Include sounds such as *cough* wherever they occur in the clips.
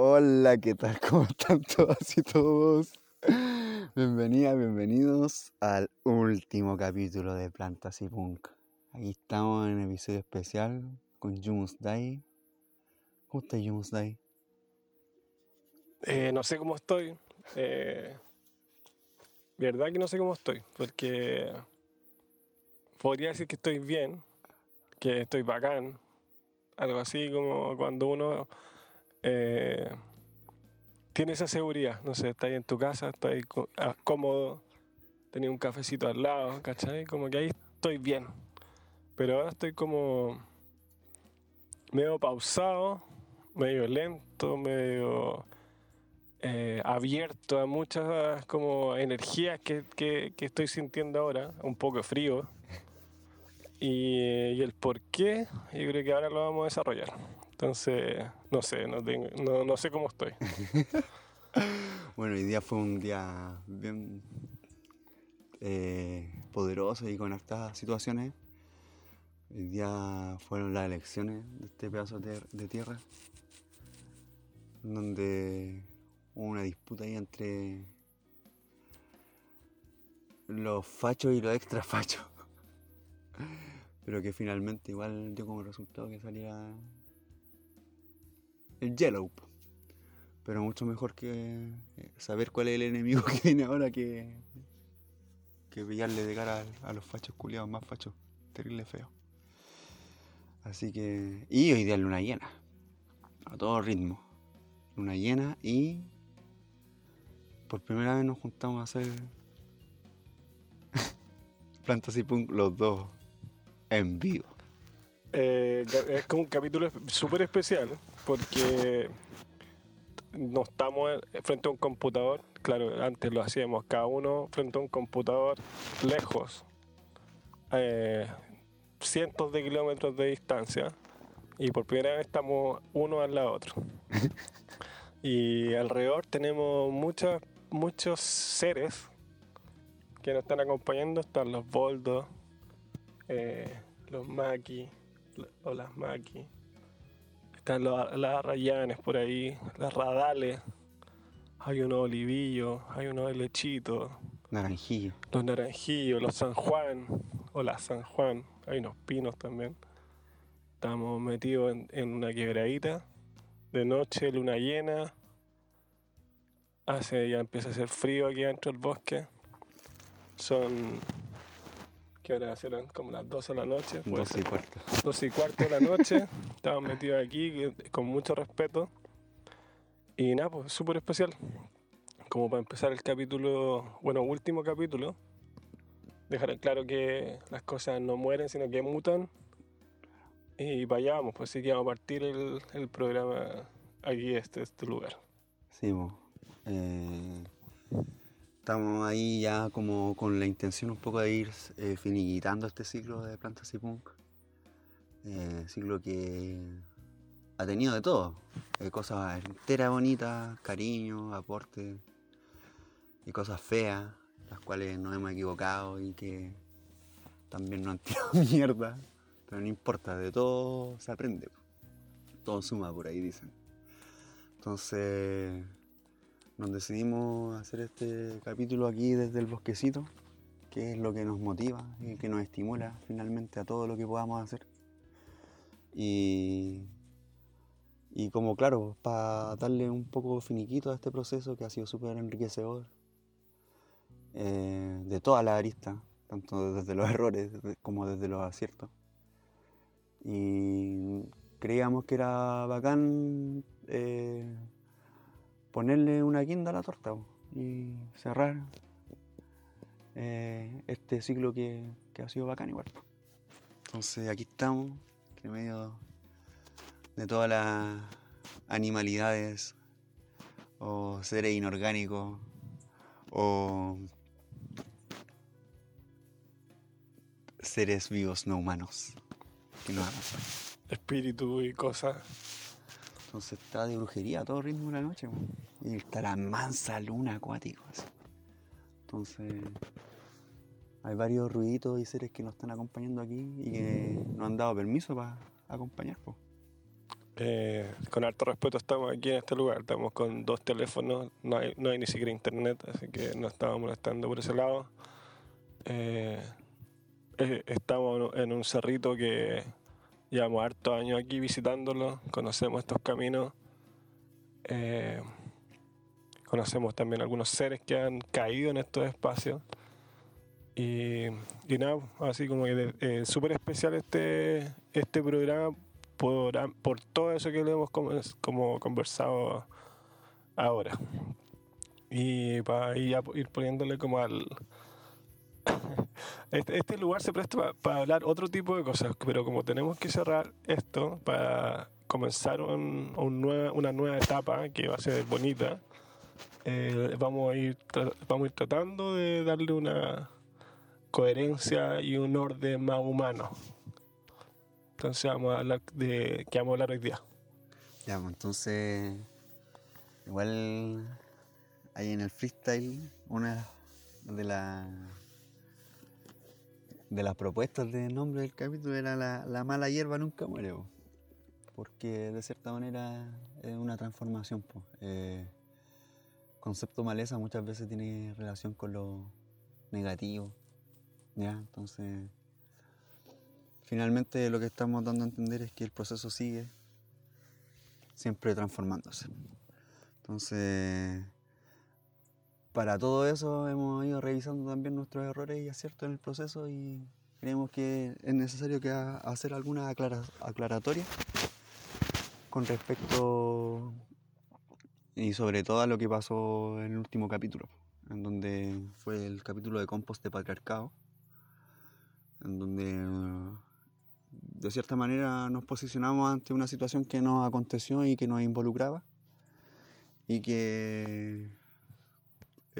Hola, ¿qué tal? *laughs* ¿Cómo están todas y todos? Bienvenidas, bienvenidos al último capítulo de Plantas y Punk. Aquí estamos en un episodio especial con Jumus Dai. ¿Cómo está Jumus Dai? Eh, no sé cómo estoy. Eh, verdad que no sé cómo estoy, porque podría decir que estoy bien, que estoy bacán, algo así como cuando uno eh, tiene esa seguridad, no sé, estás ahí en tu casa, estás ahí ah, cómodo, tenés un cafecito al lado, ¿cachai? Como que ahí estoy bien. Pero ahora estoy como medio pausado, medio lento, medio eh, abierto a muchas como energías que estoy sintiendo ahora, un poco frío. Y, y el por qué, yo creo que ahora lo vamos a desarrollar. Entonces, no sé, no, tengo- no, no sé cómo estoy. *laughs* Bueno, hoy día fue un día bien eh, poderoso y con estas situaciones. Hoy día fueron las elecciones de este pedazo de tierra, donde hubo una disputa ahí entre los fachos y los extra fachos. *laughs* Pero que finalmente igual dio como resultado que saliera el Yellow. Pero mucho mejor que eh, saber cuál es el enemigo *laughs* que viene ahora que, que pillarle de cara a, a los fachos culiados más fachos. Terrible feo. Así que. Y hoy día luna llena. A todo ritmo. Luna llena y. Por primera vez nos juntamos a hacer. *laughs* Plantas y punk los dos. En vivo. Eh, es como un capítulo súper especial porque no estamos en- frente a un computador. Claro, antes lo hacíamos cada uno frente a un computador lejos, eh, cientos de kilómetros de distancia, y por primera vez estamos uno al lado otro. *laughs* y alrededor tenemos muchas, muchos seres que nos están acompañando. Están los boldos, eh, los maquis o las. Están los- las rayanes por ahí, las radales. Hay unos olivillos, hay unos lechitos, Naranjillo. los naranjillos, los San Juan o las San Juan. Hay unos pinos también. Estamos metidos en, en una quebradita. De noche, luna llena. Hace, ya empieza a hacer frío aquí dentro del bosque. Son. ¿Qué hora serán? Como las 12 de la noche. puede 12 y cuarto. 12 y cuarto de la noche. *laughs* Estamos metidos aquí con mucho respeto. Y nada, pues súper especial. Como para empezar el capítulo, bueno, último capítulo. Dejar claro que las cosas no mueren, sino que mutan. Y para allá vamos, pues sí que vamos a partir el, el programa aquí, este, este lugar. Sí. Eh, estamos ahí ya como con la intención un poco de ir eh, finiquitando este ciclo de plantas y punk. Eh, ciclo que ha tenido de todo. eh, cosas enteras bonitas, cariño, aporte y cosas feas, las cuales nos hemos equivocado y que también nos han *laughs* tirado mierda. Pero no importa, de todo se aprende. Todo suma por ahí, dicen. Entonces nos decidimos hacer este capítulo aquí desde el bosquecito, que es lo que nos motiva y que nos estimula finalmente a todo lo que podamos hacer. Y, y como claro, para darle un poco finiquito a este proceso que ha sido súper enriquecedor, eh, de todas las aristas, tanto desde los *laughs* errores como desde los aciertos. Y creíamos que era bacán eh, ponerle una guinda a la torta y cerrar eh, este ciclo que, que ha sido bacán igual. Entonces aquí estamos, en medio de todas las animalidades o seres inorgánicos o seres vivos no humanos que. Espíritu y cosas. Entonces está de brujería a todo ritmo de la noche. Y está la mansa luna acuática. Entonces hay varios ruiditos y seres que nos están acompañando aquí y que nos han dado permiso para acompañar. Eh, con harto respeto estamos aquí en este lugar, estamos con dos teléfonos, no hay, no hay ni siquiera internet, así que no estamos molestando por ese lado. Eh, eh, estamos en un cerrito que llevamos harto años aquí visitándolo, conocemos estos caminos, eh, conocemos también algunos seres que han caído en estos espacios. Y, nada, así como que eh, súper especial este, este programa por, por todo eso que le hemos como, como conversado ahora. Y para ir poniéndole como al, este, este, lugar se presta para hablar otro tipo de cosas, pero como tenemos que cerrar esto para comenzar una nueva etapa que va a ser bonita, eh, vamos, a ir vamos a ir tratando de darle una coherencia y un orden más humano. Entonces vamos a hablar de qué vamos a hablar hoy día. Ya, pues entonces igual hay en el freestyle una de las de las propuestas de nombre del capítulo era la, la mala hierba nunca muere, po. porque de cierta manera es una transformación. Po. Eh, concepto maleza muchas veces tiene relación con lo negativo, ¿ya? Entonces, finalmente lo que estamos dando a entender es que el proceso sigue siempre transformándose. Entonces, para todo eso hemos ido revisando también nuestros errores y aciertos en el proceso y creemos que es necesario que hacer alguna aclara aclaratoria con respecto y sobre todo a lo que pasó en el último capítulo, en donde fue el capítulo de compost de patriarcado, en donde de cierta manera nos posicionamos ante una situación que nos aconteció y que nos involucraba y que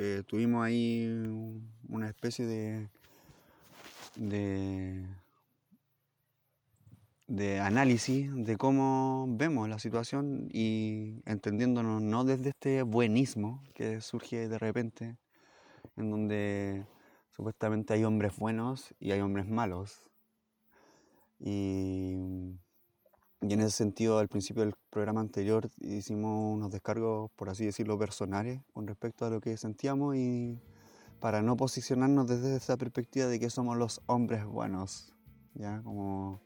eh, tuvimos ahí una especie de, de, de análisis de cómo vemos la situación y entendiéndonos no desde este buenismo que surge de repente, en donde supuestamente hay hombres buenos y hay hombres malos. Y y en ese sentido, al principio del programa anterior hicimos unos descargos, por así decirlo, personales con respecto a lo que sentíamos y para no posicionarnos desde esa perspectiva de que somos los hombres buenos, ¿ya? Como,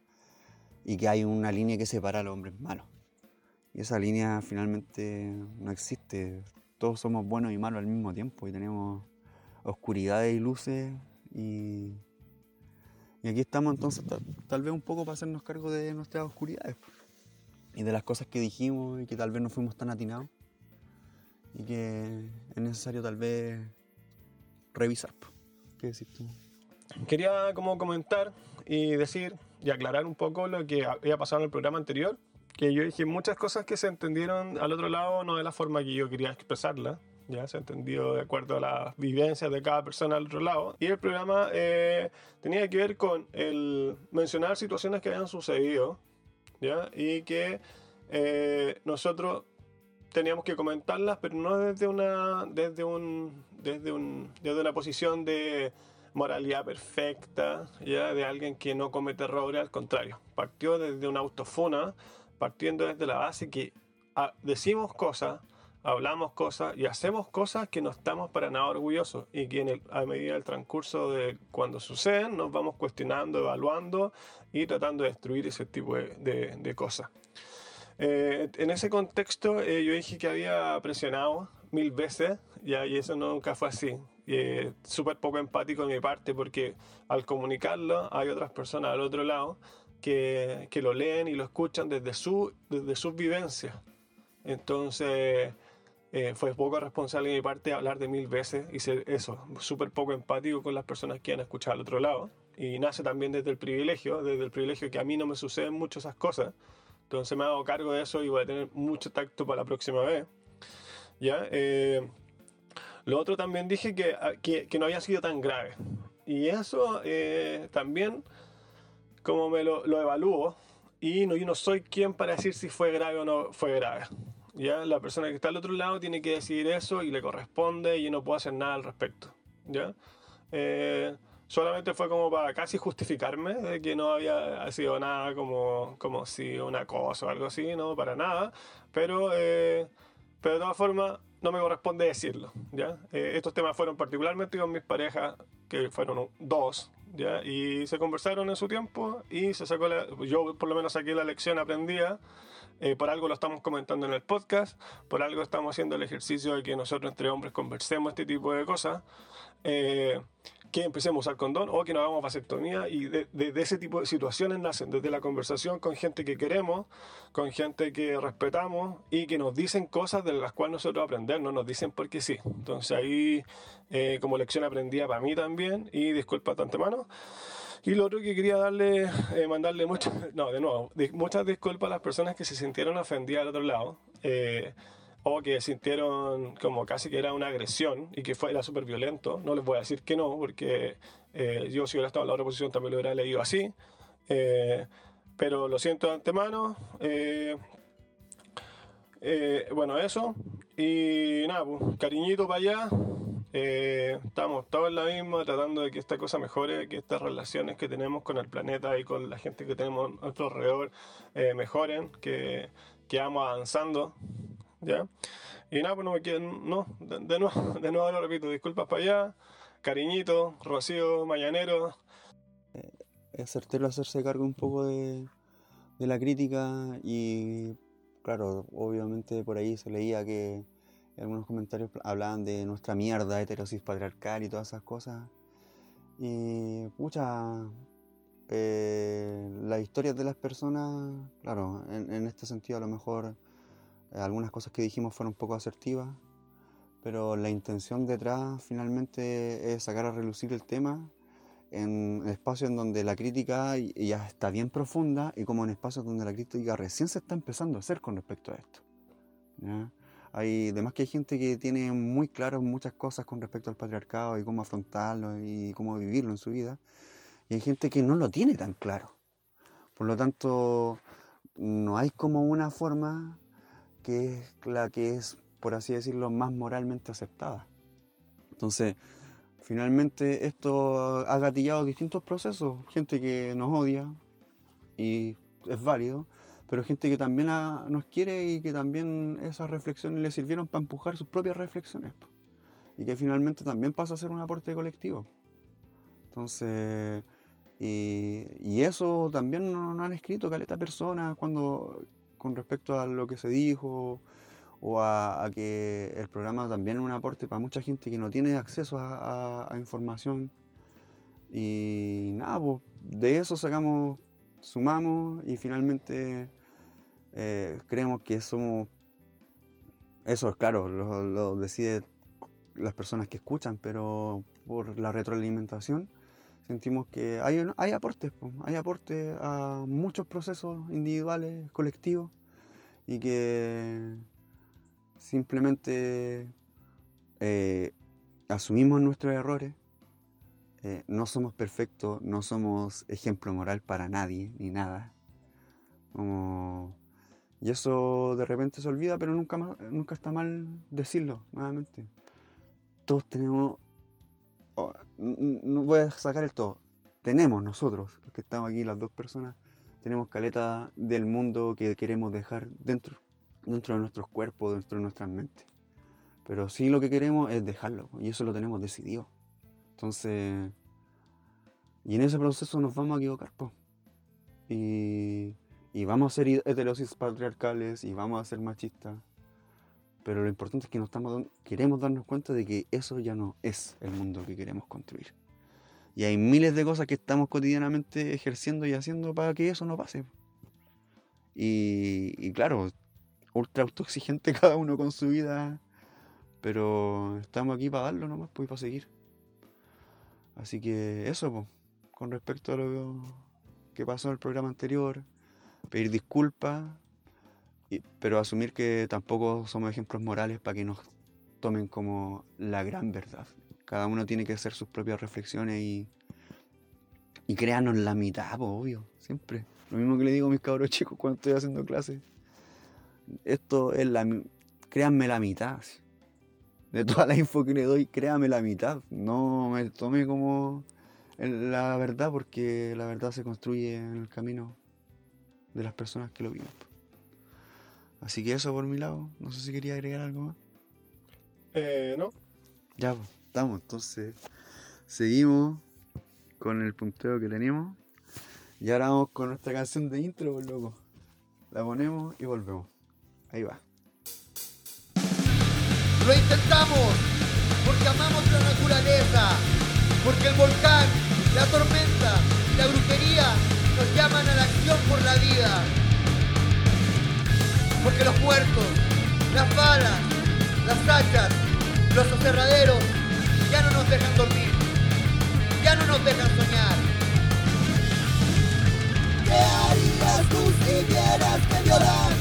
y que hay una línea que separa a los hombres malos. Y esa línea finalmente no existe. Todos somos buenos y malos al mismo tiempo y tenemos oscuridades y luces y y aquí estamos entonces tal, vez un poco para hacernos cargo de nuestras oscuridades y de las cosas que dijimos y que tal vez no fuimos tan atinados y que es necesario tal vez revisar. ¿Qué decís tú? Quería como comentar y decir y aclarar un poco lo que había pasado en el programa anterior, que yo dije muchas cosas que se entendieron al otro lado no de la forma que yo quería expresarla, ya se entendió de acuerdo a las vivencias de cada persona al otro lado. Y el programa eh, tenía que ver con el mencionar situaciones que habían sucedido, ¿ya? Y que eh, nosotros teníamos que comentarlas, pero no desde una, desde un, desde un, desde una posición de moralidad perfecta, ya de alguien que no comete errores, al contrario, partió desde una autofona, partiendo desde la base que ah, decimos cosas hablamos cosas y hacemos cosas que no estamos para nada orgullosos y que a medida del transcurso de cuando suceden nos vamos cuestionando, evaluando y tratando de destruir ese tipo de, cosas. Eh, en ese contexto eh, yo dije que había presionado mil veces ya, y eso nunca fue así. Eh, Súper poco empático de mi parte porque al comunicarlo hay otras personas al otro lado que, que lo leen y lo escuchan desde, su, desde sus vivencias. Entonces, eh, fue poco responsable de mi parte hablar de mil veces y ser eso, súper poco empático con las personas que han escuchado al otro lado. Y nace también desde el privilegio, desde el privilegio que a mí no me suceden mucho esas cosas. Entonces me hago cargo de eso y voy a tener mucho tacto para la próxima vez. ¿Ya? Eh, lo otro también dije que, ah, que, que, no había sido tan grave. Y eso eh, también, como me lo, lo evalúo, y no, yo no soy quien para decir si fue grave o no fue grave. ¿Ya? La persona que está al otro lado tiene que decidir eso y le corresponde y yo no puedo hacer nada al respecto, ¿ya? Eh, solamente fue como para casi justificarme de que no había sido nada como, como si una cosa o algo así, no, para nada. Pero, eh, pero de todas formas, no me corresponde decirlo, ¿ya? Eh, estos temas fueron particularmente con mis parejas, que fueron dos, ¿ya? Y se conversaron en su tiempo y se sacó la, yo por lo menos saqué la lección aprendida. Eh, por algo lo estamos comentando en el podcast, por algo estamos haciendo el ejercicio de que nosotros entre hombres conversemos este tipo de cosas. Eh, que empecemos a usar condón o que nos hagamos vasectomía y de, ese tipo de situaciones nacen desde la conversación con gente que queremos, con gente que respetamos y que nos dicen cosas de las cuales nosotros aprendemos, no nos dicen porque sí. Entonces ahí eh, como lección aprendida para mí también y disculpa de antemano. Y lo otro que quería darle, eh, mandarle muchas, *laughs* no, de nuevo, muchas disculpas a las personas que se sintieron ofendidas al otro lado. Eh, o que sintieron como casi que era una agresión y que fue, era súper violento. No les voy a decir que no, porque eh, yo si hubiera estado en la otra posición también lo hubiera leído así. Eh, pero lo siento de antemano. Bueno, eso. Y nada, pues, cariñito para allá. Estamos todos en la misma, tratando de que esta cosa mejore, que estas relaciones que tenemos con el planeta y con la gente que tenemos a nuestro alrededor mejoren, que, que vamos avanzando. ¿ya? Y nada, pues no me quieren, no, de, nuevo, *laughs* de nuevo lo repito, disculpas para allá, cariñito, Rocío, Mañanero. Eh, es certero hacerse cargo un poco de, de la crítica y claro, obviamente por ahí se leía que algunos comentarios hablaban de nuestra mierda heterosis patriarcal y todas esas cosas. Y pucha, eh, las historias de las personas, claro, en, en, este sentido a lo mejor algunas cosas que dijimos fueron un poco asertivas, pero la intención detrás finalmente es sacar a relucir el tema en espacios en donde la crítica ya está bien profunda y como en espacios donde la crítica recién se está empezando a hacer con respecto a esto. Hay, además que hay gente que tiene muy claro muchas cosas con respecto al patriarcado y cómo afrontarlo y cómo vivirlo en su vida, y hay gente que no lo tiene tan claro. Por lo tanto, no hay como una forma que es la que es, por así decirlo, más moralmente aceptada. Entonces, finalmente esto ha gatillado distintos procesos, gente que nos odia y es válido, pero gente que también nos quiere y que también esas reflexiones le sirvieron para empujar sus propias reflexiones y que finalmente también pasa a ser un aporte colectivo. Entonces, y, eso también nos, han escrito caleta personas cuando con respecto a lo que se dijo o a, que el programa también es un aporte para mucha gente que no tiene acceso a, información. Y nada, pues, de eso sacamos, sumamos y finalmente eh, creemos que somos, eso es claro, lo, lo decide las personas que escuchan, pero por la retroalimentación sentimos que hay, hay aportes, hay aportes a muchos procesos individuales, colectivos, y que simplemente eh, asumimos nuestros errores, eh, no somos perfectos, no somos ejemplo moral para nadie ni nada. Y eso de repente se olvida, pero nunca, nunca está mal decirlo nuevamente. Todos tenemos no voy a sacar el todo. Tenemos nosotros, que estamos aquí, las dos personas, tenemos caleta del mundo que queremos dejar dentro, dentro de nuestros cuerpos, dentro de nuestras mentes. Pero sí lo que queremos es dejarlo, y eso lo tenemos decidido. Entonces, y en ese proceso nos vamos a equivocar, Y, y vamos a ser heterosis patriarcales y vamos a ser machistas pero lo importante es que nos estamos, queremos darnos cuenta de que eso ya no es el mundo que queremos construir. Y hay miles de cosas que estamos cotidianamente ejerciendo y haciendo para que eso no pase. Y, claro, ultra autoexigente *laughs* cada uno con su vida, pero estamos aquí para darlo nomás, pues, para seguir. Así que eso, pues, con respecto a lo que pasó en el programa anterior, pedir disculpas pero asumir que tampoco somos ejemplos morales para que nos tomen como la gran verdad. Cada uno tiene que hacer sus propias reflexiones y, y créanos la mitad, obvio, siempre. Lo mismo que le digo a mis cabros chicos cuando estoy haciendo clases. Esto es la... Créanme la mitad. De toda la info que le doy, créanme la mitad. No me tome como la verdad, porque la verdad se construye en el camino de las personas que lo viven. Así que eso por mi lado. No sé si quería agregar algo más. Eh, no. Ya, pues, estamos. Entonces, seguimos con el punteo que tenemos. Y ahora vamos con nuestra canción de intro, pues, loco. La ponemos y volvemos. Ahí va. Lo intentamos porque amamos la naturaleza, porque el volcán, la tormenta y la brujería nos llaman a la por la vida. Porque los muertos, las balas, las hachas, los aserraderos ya no nos dejan dormir, ya no nos dejan soñar. ¿Qué harías tú si vieras que violan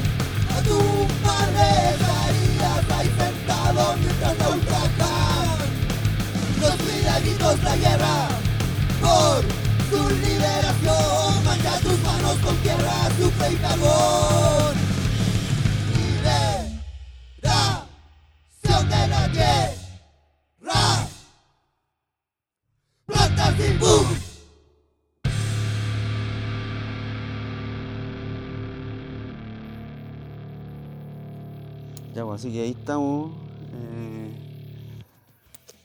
a tu madre? Estarías ahí sentado mientras la ultrajan los milagritos la guerra por su liberación. Mancha tus manos con tierra, azufre y carbón. Liberación de la tierra. Plantas sin boom. Ya, pues así que ahí estamos. Eh...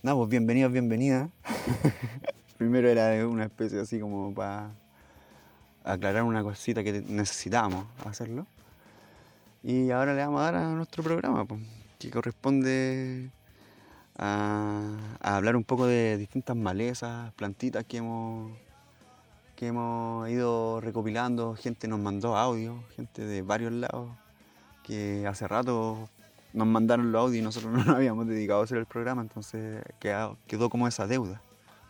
Nada, pues bienvenidos, bienvenidas. *laughs* Primero era una especie así como para aclarar una cosita que necesitábamos hacerlo. Y ahora le vamos a dar a nuestro programa, pues, que corresponde a, hablar un poco de distintas malezas, plantitas que hemos, que hemos ido recopilando. Gente nos mandó audio, gente de varios lados, que hace rato nos mandaron los audios y nosotros *laughs* no nos habíamos dedicado a hacer el programa, entonces quedó como esa deuda.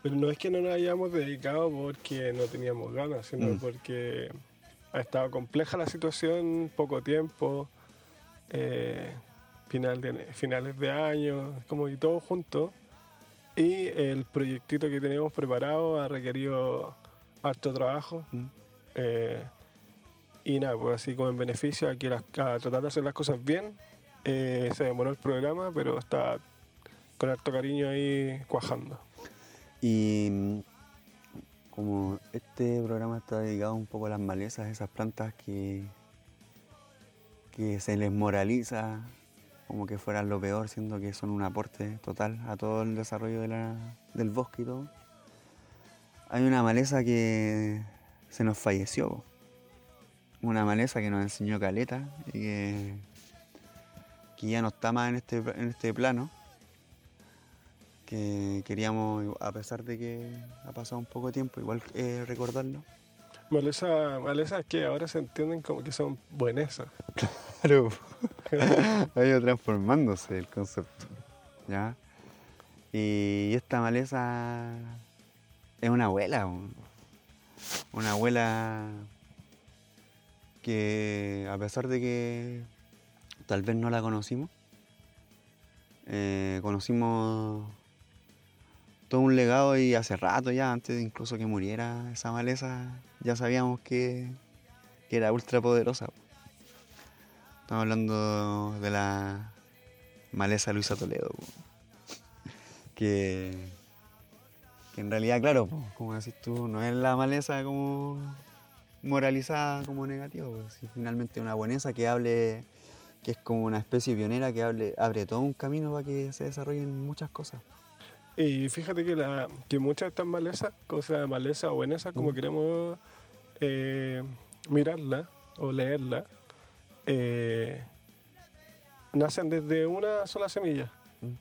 Pero no es que no nos hayamos dedicado porque no teníamos ganas, sino Mm. porque ha estado compleja la situación, poco tiempo, eh, final de, finales de año, como que todo junto. Y el proyectito que teníamos preparado ha requerido harto trabajo. Mm. eh, y nada, pues así como en beneficio a, que las- a tratar de hacer las cosas bien, eh, se demoró el programa, pero está con harto cariño ahí cuajando. Y mm, como este programa está dedicado un poco a las malezas, esas plantas que, que se les moraliza como que fueran lo peor, siendo que son un aporte total a todo el desarrollo del bosque y todo. Hay una maleza que se nos falleció, una maleza que nos enseñó Caleta y que, que ya no está más en este, en este plano que queríamos, a pesar de que ha pasado un poco de tiempo, igual eh, recordarlo. Maleza, malezas que ahora se entienden como que son buenesas. Claro, *laughs* ha ido transformándose el concepto. ¿ya? Y esta maleza es una abuela, un- una abuela que a pesar de que tal vez no la conocimos, eh, conocimos todo un legado y hace rato ya, antes de incluso que muriera esa maleza, ya sabíamos que, que era ultra poderosa. Estamos hablando de la maleza Luisa Toledo, que, que en realidad, claro, como decís tú, no es la maleza como moralizada como negativa, si finalmente una bueneza que hable, que es como una especie pionera que hable, abre todo un camino para que se desarrollen muchas cosas. Y fíjate que, la, que muchas de estas malezas, cosas maleza o buenesas, como Mm. queremos eh, mirarla o leerla, eh, nacen desde una sola semilla. Mm.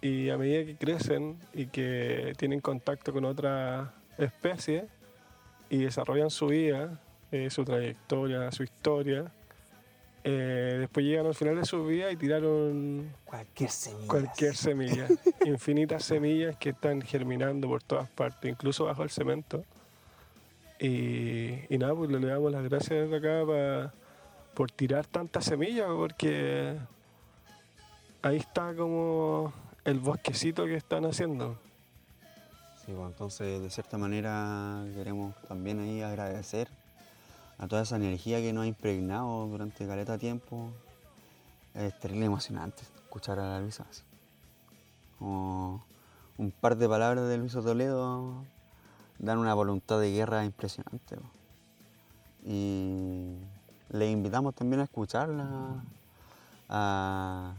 Y a medida que crecen y que tienen contacto con otras especies y desarrollan su vida, eh, su trayectoria, su historia, eh, después llegan al final de su vida y tiraron Cualquier semilla. cualquier semilla. *laughs* Infinitas semillas que están germinando por todas partes, incluso bajo el cemento. Y, y nada, pues le damos las gracias desde acá pa- por tirar tantas semillas, porque ahí está como el bosquecito que están haciendo. Sí, bueno, entonces de cierta manera queremos también ahí agradecer a toda esa energía que nos ha impregnado durante caleta tiempo. Es terrible emocionante escuchar a Luisa. Como un par de palabras de Luis Toledo dan una voluntad de guerra impresionante. Y le invitamos también a escucharla, a,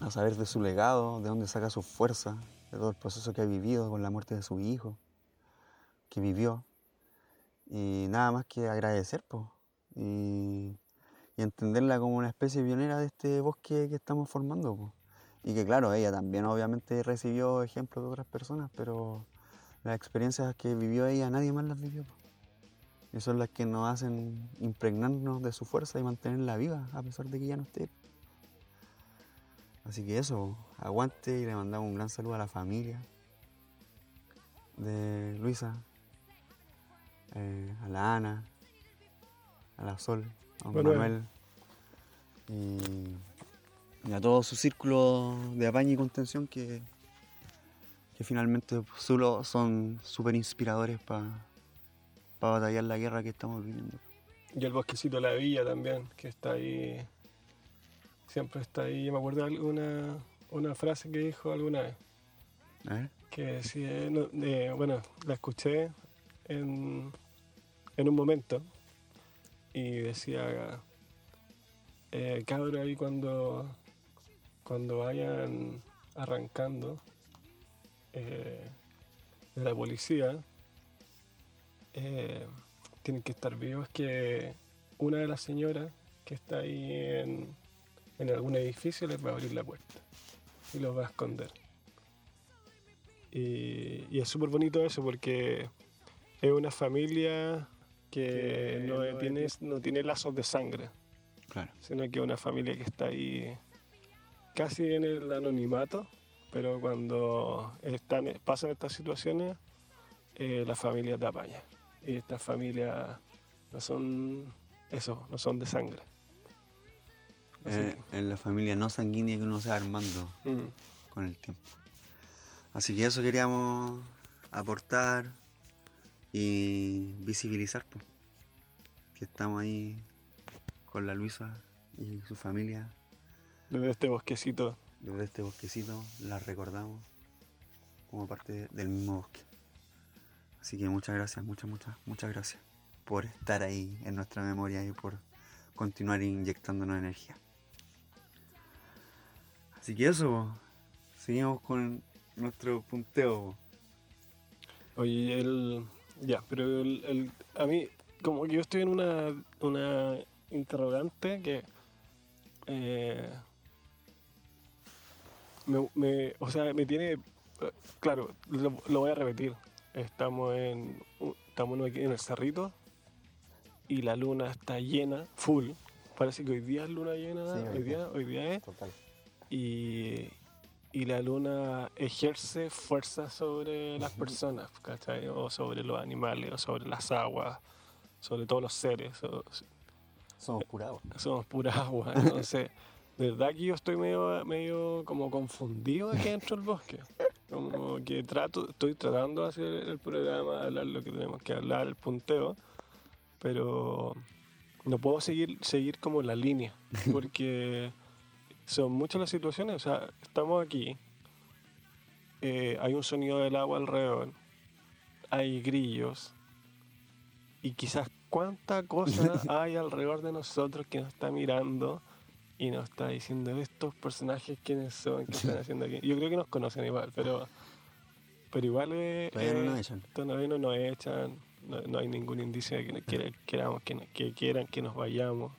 a saber de su legado, de dónde saca su fuerza, de todo el proceso que ha vivido con la muerte de su hijo, que vivió. Y nada más que agradecer, po, y, entenderla como una especie pionera de este bosque que estamos formando. po. Y que claro, ella también obviamente recibió ejemplos de otras personas, pero las experiencias que vivió ella nadie más las vivió. po. Y son las que nos hacen impregnarnos de su fuerza y mantenerla viva, a pesar de que ya no esté. Así que eso, aguante y le mandamos un gran saludo a la familia de Luisa, eh, a la Ana, a la Sol, a don Manuel. Y, y a todo su círculo de apaño y contención que, que finalmente solo son súper inspiradores para batallar la guerra que estamos viviendo. Y el bosquecito de la villa también, que está ahí. Siempre está ahí. Yo me acuerdo de alguna una frase que dijo alguna vez. Ver, Que decía, no, de- bueno, la escuché en, en un momento. Y decía, eh, ahí cuando, cuando vayan arrancando eh, de la policía, eh, tienen que estar vivos que una de las señoras que está ahí en, en algún edificio les va a abrir la puerta y los va a esconder. Y, y es súper bonito eso porque es una familia que, Que no, no tiene, no tiene lazos de sangre, claro. sino que es una familia que está ahí casi en el anonimato, pero cuando están, pasan estas situaciones, eh, la familia te apaña. Y estas familias no son eso, no son de sangre. Eh, en la familia no sanguínea que uno se va armando mm, con el tiempo. Así que eso queríamos aportar y visibilizar, pues, que estamos ahí con la Luisa y su familia desde este bosquecito desde este bosquecito, la recordamos como parte del mismo bosque. Así que muchas gracias, muchas, muchas, muchas gracias por estar ahí en nuestra memoria y por continuar inyectándonos energía. Así que eso, seguimos con nuestro punteo. Oye, el. Ya, pero el, el- a mí, como que yo estoy en una, una interrogante que. eh, me, me- o sea, me tiene. Claro, lo, lo voy a repetir. Estamos en. Estamos aquí en el cerrito y la luna está llena, full. Parece que hoy día es luna llena, Sí, hoy, hoy día, día. hoy día es Total. y, y la luna ejerce fuerza sobre las personas, ¿cachai? O sobre los animales, o sobre las aguas, sobre todos los seres. o- Somos curados. *laughs* somos pura agua. *laughs* Entonces, de verdad que yo estoy medio, medio como confundido aquí dentro del bosque. Como que trato, estoy tratando de hacer el programa, hablar lo que tenemos que hablar, el punteo, pero no puedo seguir, seguir como la línea, *laughs* porque son muchas las situaciones. O sea, estamos aquí, eh, hay un sonido del agua alrededor, hay grillos, y quizás cuánta cosa *laughs* hay alrededor de nosotros que nos está mirando y nos está diciendo estos personajes quiénes son, qué están haciendo aquí. Yo creo que nos conocen igual, pero, pero igual es, Todavía no nos echan. todavía no nos echan, no, no hay ningún indicio de que, nos queramos, que, nos- que quieran que nos vayamos.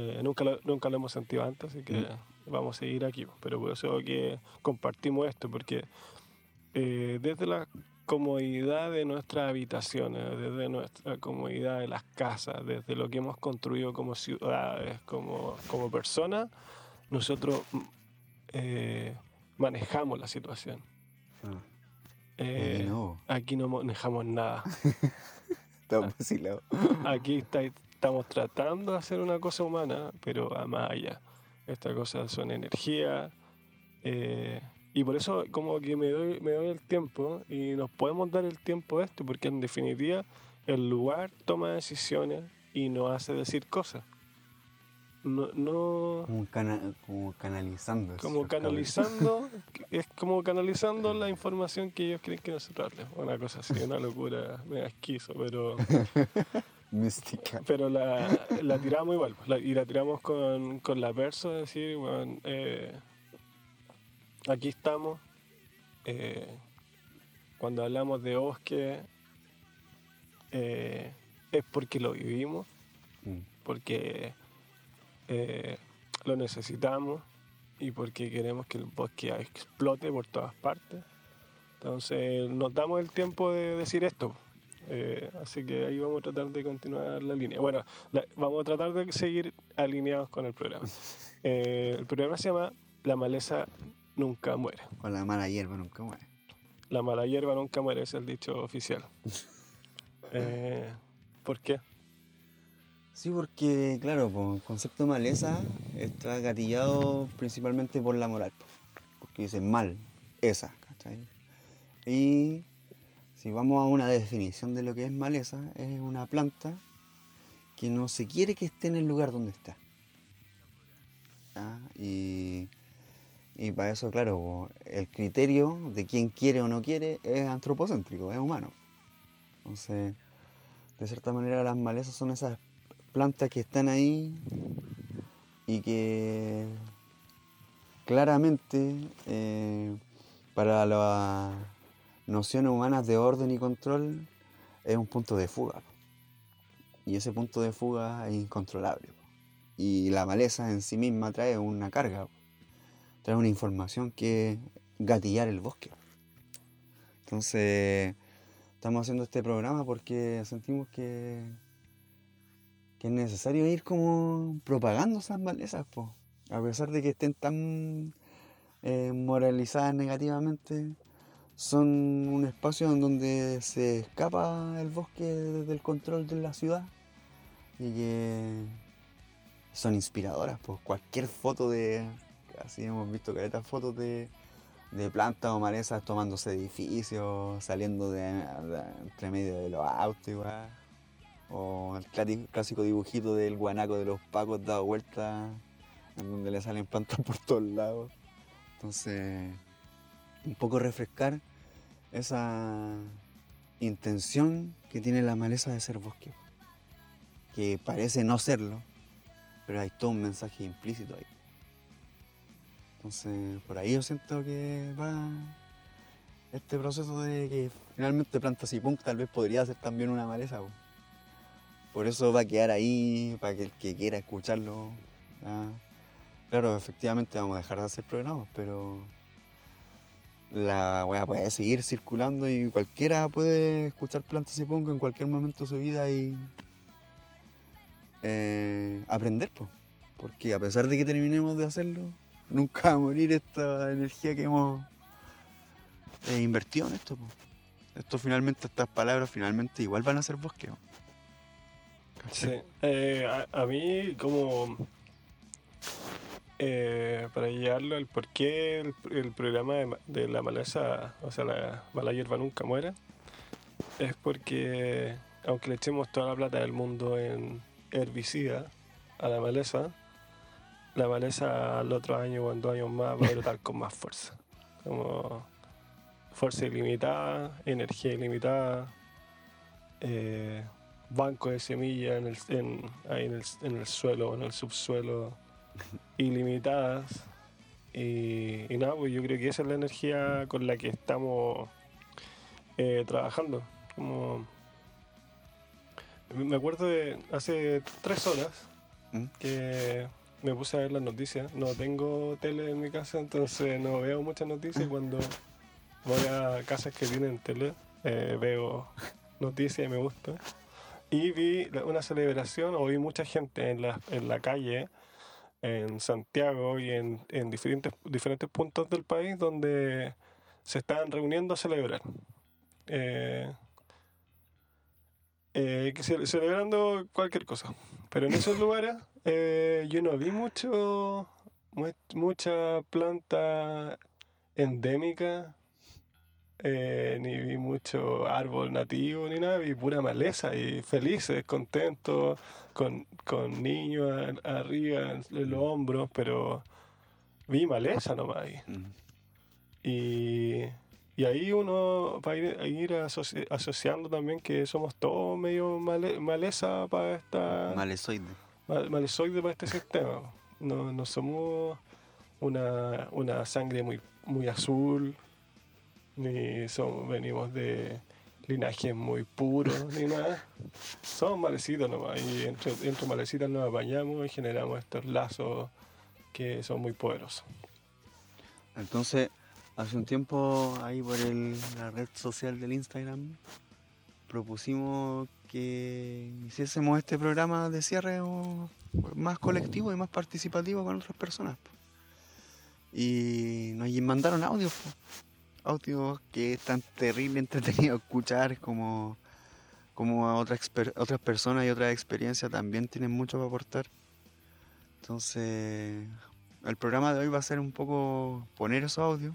Eh, nunca, lo, nunca lo hemos sentido antes, así que vamos a seguir aquí. Pero por eso que compartimos esto, porque eh, desde la comodidad de nuestras habitaciones, desde nuestra comodidad de las casas, desde lo que hemos construido como ciudades, como, como personas, nosotros mm, eh, manejamos la situación. Ah, Eh, aquí no. Aquí no manejamos nada. *laughs* Estamos vacilados. Aquí está- estamos tratando de hacer una cosa humana, pero a más allá. Estas cosas son energía. eh, y por eso como que me doy, me doy el tiempo y nos podemos dar el tiempo a esto, porque en definitiva el lugar toma decisiones y nos hace decir cosas. no, no Como, cana- como canalizando. como canalizando, *laughs* es como canalizando la información que ellos creen que nosotros hablemos. Una cosa así, una locura, me esquizo, pero, *laughs* Mística. *laughs* pero la, la tiramos igual. la- y la tiramos con, con la perso, es decir, bueno, eh, aquí estamos. eh, cuando hablamos de bosque, eh, es porque lo vivimos. Mm. porque lo necesitamos y porque queremos que el bosque explote por todas partes. Entonces nos damos el tiempo de decir esto. Eh, así que ahí vamos a tratar de continuar la línea. Bueno, la- vamos a tratar de seguir alineados con el programa. *laughs* Eh, el programa se llama La maleza nunca muere. Con la mala hierba nunca muere. La mala hierba nunca muere, es el dicho oficial. *laughs* Eh, ¿Por qué? Sí, porque, claro, po, el concepto de maleza está gatillado principalmente por la moral. po, Porque dice mal, esa, ¿cachai? Y si vamos a una definición de lo que es maleza, es una planta que no se quiere que esté en el lugar donde está. Y, y para eso, claro, el criterio de quién quiere o no quiere es antropocéntrico, es humano. Entonces, de cierta manera las malezas son esas plantas que están ahí y que claramente eh, para las nociones humanas de orden y control es un punto de fuga. Y ese punto de fuga es incontrolable. Y la maleza en sí misma trae una carga, trae una información que es gatillar el bosque. Entonces, estamos haciendo este programa porque sentimos que que es necesario ir como propagando esas malezas, po. a pesar de que estén tan eh, moralizadas negativamente, son un espacio en donde se escapa el bosque del control de la ciudad y que son inspiradoras, pues cualquier foto de, así hemos visto caretas fotos de, de plantas o malezas tomándose edificios, saliendo de, de- entre medio de los autos, igual. O el clásico dibujito del guanaco de los pacos dado vuelta, en donde le salen plantas por todos lados. Entonces, un poco refrescar esa intención que tiene la maleza de ser bosque. Que parece no serlo, pero hay todo un mensaje implícito ahí. Entonces, por ahí yo siento que va este proceso de que finalmente Plantas y Punk tal vez podría ser también una maleza. po. Por eso va a quedar ahí, para que el que quiera escucharlo. Claro, efectivamente vamos a dejar de hacer programas, pero la weá puede seguir circulando y cualquiera puede escuchar Plantas y Punk en cualquier momento de su vida y eh, aprender, po. porque a pesar de que terminemos de hacerlo, nunca va a morir esta energía que hemos eh, invertido en esto. po. Esto finalmente, estas palabras finalmente igual van a ser bosque. Sí. Eh, a mí, como eh, para llevarlo al por qué el, el programa de, de la maleza, o sea, la mala hierba nunca muere, es porque aunque le echemos toda la plata del mundo en herbicida a la maleza, la maleza al otro año o en dos años más va a brotar con más fuerza. Como fuerza ilimitada, energía ilimitada. eh, banco de semillas en el, en, ahí en, el, en el suelo, en el subsuelo, ilimitadas. Y, y nada, pues yo creo que esa es la energía con la que estamos eh, trabajando. Como, me acuerdo de hace tres horas ¿Mm? que me puse a ver las noticias. No tengo tele en mi casa, entonces no veo muchas noticias. y Cuando voy a casas que tienen tele, eh, veo noticias y me gusta. Y vi una celebración, o vi mucha gente en la, en la calle, en Santiago y en, en diferentes, diferentes puntos del país donde se estaban reuniendo a celebrar. Eh, eh, celebrando cualquier cosa. Pero en esos lugares eh, yo no vi mucho, mu- mucha planta endémica, eh, ni vi mucho árbol nativo, ni nada, vi pura maleza y felices, contentos, con, con niños arriba en, en los hombros, pero vi maleza nomás ahí. Mm. Y, y ahí uno va a ir, a ir asoci- asociando también que somos todos medio male- maleza para esta Malezoide. mal- malezoide para este sistema. No, no somos una, una sangre muy, muy azul, ni somos, venimos de linajes muy puros, ni nada. Somos malecitos nomás, y entre, entre malecitas nos apañamos y generamos estos lazos que son muy poderosos. Entonces, hace un tiempo ahí por la red social del Instagram propusimos que hiciésemos este programa de cierre más colectivo y más participativo con otras personas. Y nos mandaron audios, po. Audios que es tan terrible entretenido *laughs* escuchar como, como a exper- otras personas y otras experiencias también tienen mucho que aportar. Entonces, el programa de hoy va a ser un poco poner esos audios,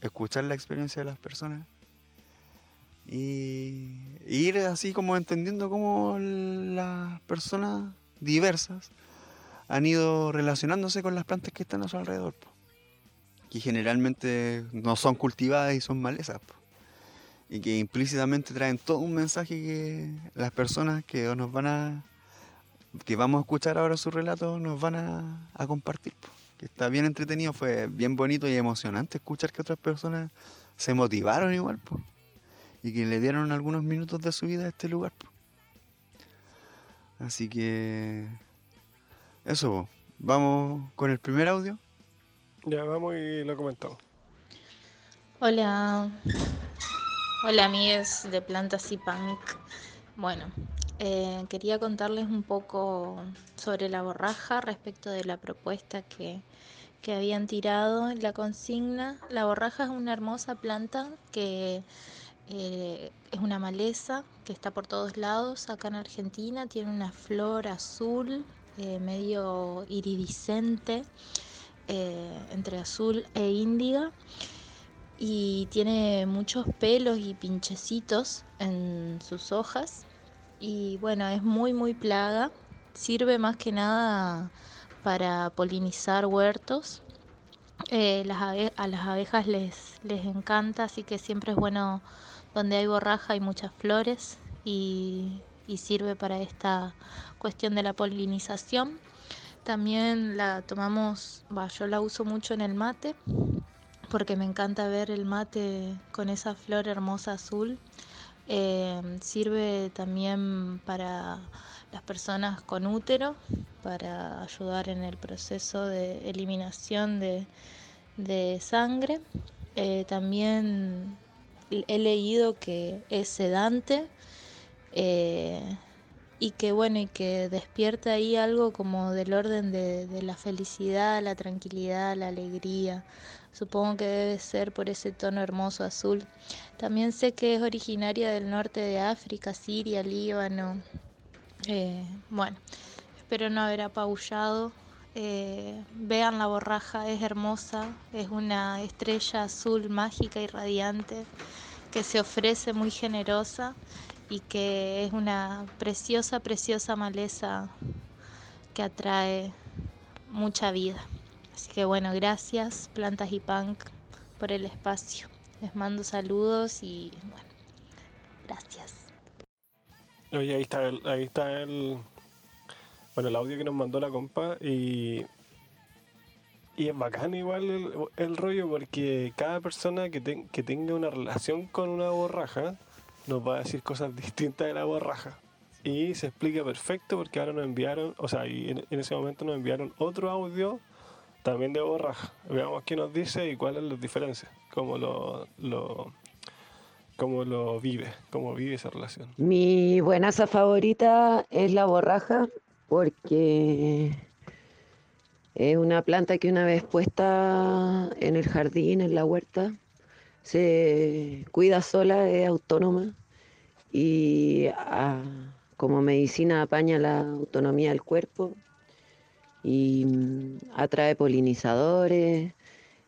escuchar la experiencia de las personas y y ir así como entendiendo cómo las personas diversas han ido relacionándose con las plantas que están a su alrededor. Que generalmente no son cultivadas y son malezas, y que implícitamente traen todo un mensaje que las personas que nos van a que vamos a escuchar ahora su relato nos van a, compartir. Que está bien entretenido, fue bien bonito y emocionante escuchar que otras personas se motivaron igual, y que le dieron algunos minutos de su vida a este lugar. Así que eso, vamos con el primer audio. Ya vamos y lo comentamos. Hola, hola amigues de Plantas y Punk. Bueno, eh, quería contarles un poco sobre la borraja respecto de la propuesta que, que habían tirado la consigna. La borraja es una hermosa planta que eh, es una maleza que está por todos lados acá en Argentina. Tiene una flor azul, eh, medio iridiscente, eh, entre azul e índiga y tiene muchos pelos y pinchecitos en sus hojas y bueno, es muy muy plaga, sirve más que nada para polinizar huertos. Eh, las a las abejas les, les encanta, así que siempre es bueno donde hay borraja y muchas flores y sirve para esta cuestión de la polinización. También la tomamos, yo la uso mucho en el mate porque me encanta ver el mate con esa flor hermosa azul. Eh, sirve también para las personas con útero, para ayudar en el proceso de eliminación de, de sangre. Eh, también he leído que es sedante eh, y que bueno, y que despierta ahí algo como del orden de, la felicidad, la tranquilidad, la alegría. Supongo que debe ser por ese tono hermoso azul. También sé que es originaria del norte de África, Siria, Líbano. Eh, bueno, espero no haber apabullado. Eh, vean la borraja, es hermosa, es una estrella azul mágica y radiante que se ofrece muy generosa y que es una preciosa, preciosa maleza que atrae mucha vida. Así que bueno, gracias Plantas y Punk por el espacio. Les mando saludos y bueno, gracias. Oye, ahí está el, ahí está el, bueno, el audio que nos mandó la compa y, y es bacán igual el, el rollo porque cada persona que, ten- que tenga una relación con una borraja nos va a decir cosas *laughs* distintas de la borraja. Y se explica perfecto porque ahora nos enviaron, o sea, en ese momento nos enviaron otro audio también de borraja. Veamos qué nos dice y cuáles las diferencias, cómo lo, lo, cómo lo vive, cómo vive esa relación. Mi buenaza favorita es la borraja porque es una planta que una vez puesta en el jardín, en la huerta, se cuida sola, es autónoma y ah, como medicina apaña la autonomía del cuerpo y mm, atrae polinizadores,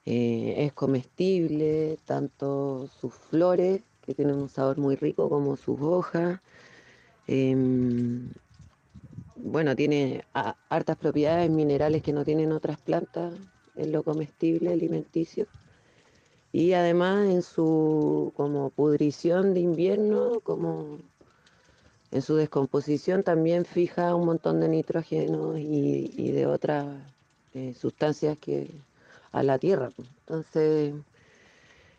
eh, es comestible, tanto sus flores, que tienen un sabor muy rico, como sus hojas. Em, bueno, tiene hartas propiedades minerales que no tienen otras plantas en lo comestible alimenticio. Y además en su como pudrición de invierno, como en su descomposición también fija un montón de nitrógeno y, de otras eh, sustancias que a la tierra. pues. Entonces,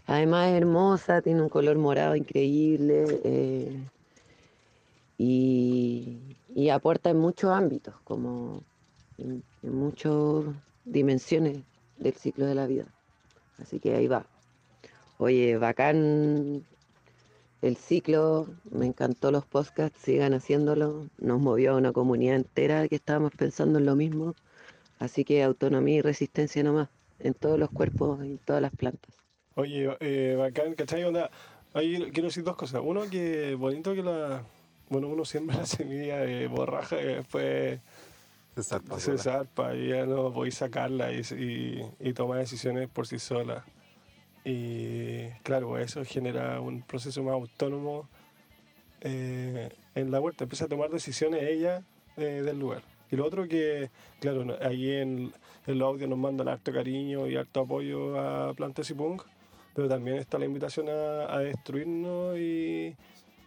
además es hermosa, tiene un color morado increíble eh, y, y aporta en muchos ámbitos, como en, en muchas dimensiones del ciclo de la vida. Así que ahí va. Oye, bacán el ciclo, me encantó los podcasts, sigan haciéndolo. Nos movió a una comunidad entera que estábamos pensando en lo mismo. Así que autonomía y resistencia nomás, en todos los cuerpos y en todas las plantas. Oye, eh, bacán, ¿cachai? Onda, ahí quiero decir dos cosas. Uno, que bonito que la. Bueno, uno siembra *laughs* la semilla de borraja y después se zarpa y ya no podéis sacarla y, y, y toma decisiones por sí sola. Y claro, eso genera un proceso más autónomo eh, en la huerta. Empieza a tomar decisiones ella eh, del lugar. Y lo otro que, claro, ahí en, en los nos mandan harto cariño y harto apoyo a Plantas y Punk, pero también está la invitación a, destruirnos y,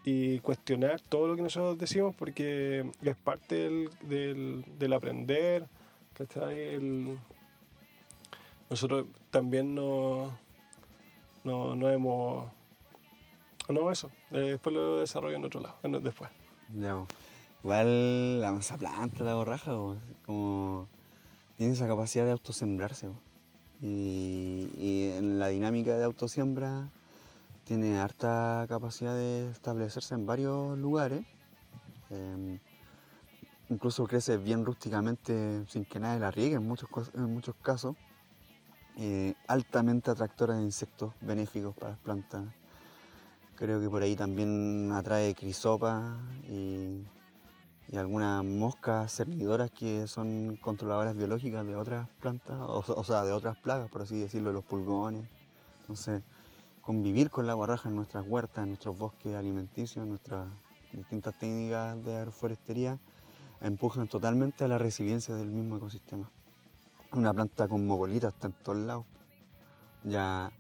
y cuestionar todo lo que nosotros decimos porque es parte del, del, del aprender, ¿cachai? El- nosotros también no, no, no hemos... No, eso. eh, después lo desarrollo en otro lado, después. Ya. Igual la masa planta, la borraja, como tiene esa capacidad de autosembrarse. po. Y, en la dinámica de autosiembra tiene harta capacidad de establecerse en varios lugares. Em, incluso crece bien rústicamente sin que nadie la riegue en muchos, en muchos casos. Eh, altamente atractora de insectos benéficos para las plantas. Creo que por ahí también atrae crisopa y, algunas moscas cernidoras que son controladoras biológicas de otras plantas, o, sea, de otras plagas, por así decirlo, los pulgones. Entonces, convivir con la guarraja en nuestras huertas, en nuestros bosques alimenticios, en nuestras distintas técnicas de agroforestería, empujan totalmente a la resiliencia del mismo ecosistema. Una planta con mogolita está en todos lados. Ya,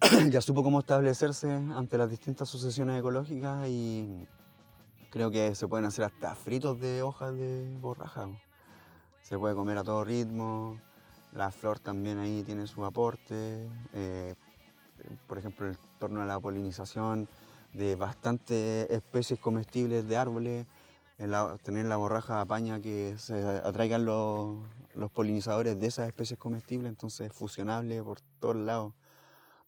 *clears throat* ya supo cómo establecerse ante las distintas sucesiones ecológicas y creo que se pueden hacer hasta fritos de hojas de borraja. Se puede comer a todo ritmo. La flor también ahí tiene su aporte. eh, por ejemplo, en torno a la polinización de bastantes especies comestibles de árboles. tener la borraja apaña que se atraigan los, los polinizadores de esas especies comestibles, entonces es fusionable por todos lados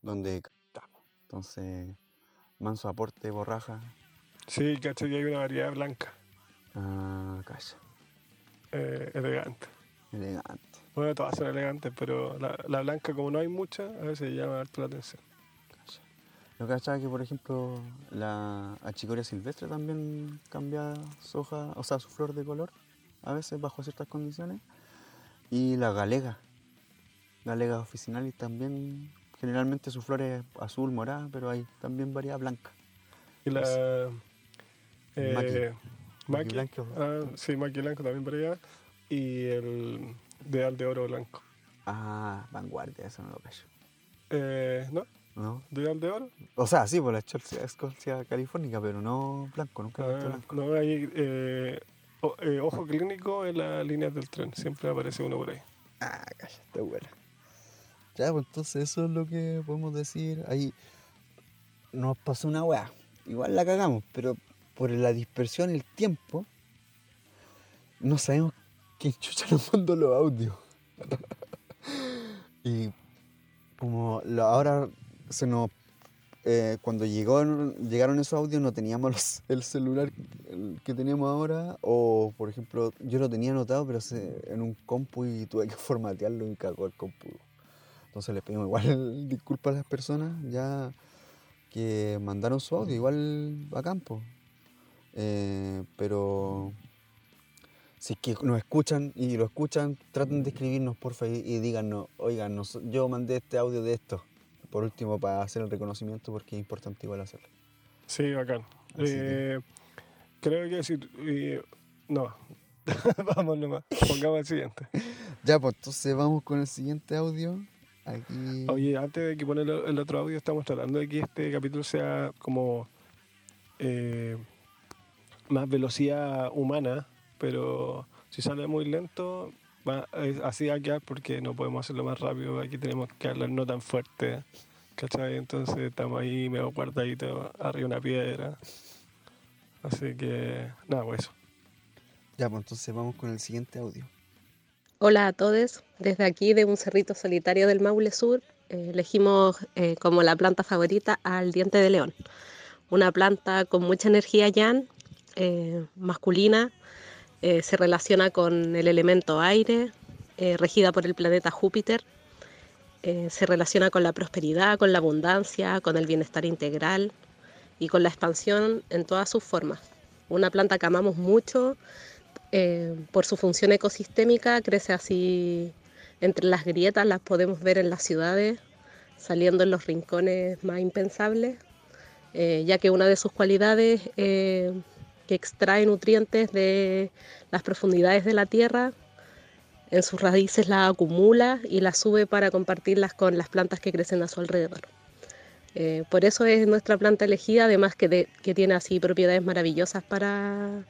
donde estamos. Entonces, manso aporte, borraja, Sí, caché que hay una variedad blanca, ah, calla, eh, elegante. elegante. Bueno, todas son elegantes, pero la, la blanca, como no hay mucha, a veces llama harto la atención. calla. Yo cachaba que, por ejemplo, la achicoria silvestre también cambia su hoja, o sea, su flor de color, a veces bajo ciertas condiciones. Y la galega, galega officinalis también, generalmente su flor es azul, morada, pero hay también variedad blanca. Y la. Eh, Maqui maqui. blanco. Ah, sí, maqui blanco también allá. Y el deal de oro blanco. Ah, vanguardia, eso no lo callo. Eh, ¿No? ¿No? ¿Deal de oro? O sea, sí, por la Escolcia, Escolcia californica, pero no blanco, nunca he visto Ah, blanco. no, hay eh, eh, ojo clínico en las líneas del tren. Siempre aparece uno por ahí. Ah, calla, está buena. Ya, pues entonces eso es lo que podemos decir. Ahí nos pasó una weá. Igual la cagamos, pero por la dispersión el tiempo, no sabemos quién chucha nos mandó los audios. *laughs* y como ahora se nos. Eh, cuando llegó, llegaron esos audios no teníamos el celular el que tenemos ahora o por ejemplo yo lo tenía anotado pero se- en un compu y tuve que *laughs* formatearlo y cagó el compu. Entonces les pedimos igual *laughs* disculpas a las personas ya que mandaron su audio igual a campo pero si es que nos escuchan y lo escuchan traten de escribirnos porfa y, y díganos oigan yo mandé este audio de esto por último para hacer el reconocimiento porque es importante igual hacerlo Sí, bacán. Eh, creo que eh, No. *laughs* Vamos nomás. Pongamos el siguiente. *laughs* Ya, pues entonces vamos con el siguiente audio. Aquí. Oye, antes de que poner el, el otro audio, estamos tratando de que este capítulo sea como eh, más velocidad humana, pero si sale muy lento, va- es- así va a quedar porque no podemos hacerlo más rápido. Aquí tenemos que hablar no tan fuerte, ¿cachai? Entonces estamos ahí medio guardaditos arriba de una piedra. Así que, nada, pues eso. Ya, pues entonces vamos con el siguiente audio. Hola a todos, desde aquí de un cerrito solitario del Maule Sur eh, elegimos eh, como la planta favorita al diente de león, una planta con mucha energía yan, eh, masculina, eh, se relaciona con el elemento aire, eh, regida por el planeta Júpiter, eh, se relaciona con la prosperidad, con la abundancia, con el bienestar integral y con la expansión en todas sus formas. Una planta que amamos mucho, por su función ecosistémica, crece así entre las grietas, las podemos ver en las ciudades, saliendo en los rincones más impensables, ya que una de sus cualidades es que extrae nutrientes de las profundidades de la tierra, en sus raíces las acumula y las sube para compartirlas con las plantas que crecen a su alrededor. Eh, por eso es nuestra planta elegida, además que, que tiene así propiedades maravillosas para,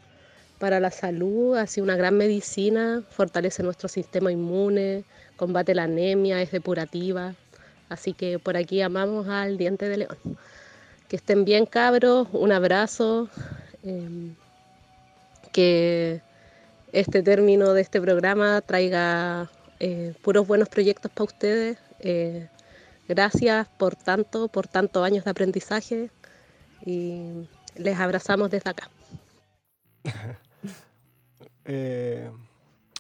para la salud, así una gran medicina, fortalece nuestro sistema inmune, combate la anemia, es depurativa. Así que por aquí amamos al diente de león. Que estén bien cabros, un abrazo, em, que este término de este programa traiga eh, puros buenos proyectos para ustedes. eh, gracias por tanto, por tantos años de aprendizaje y les abrazamos desde acá. *laughs* Eh,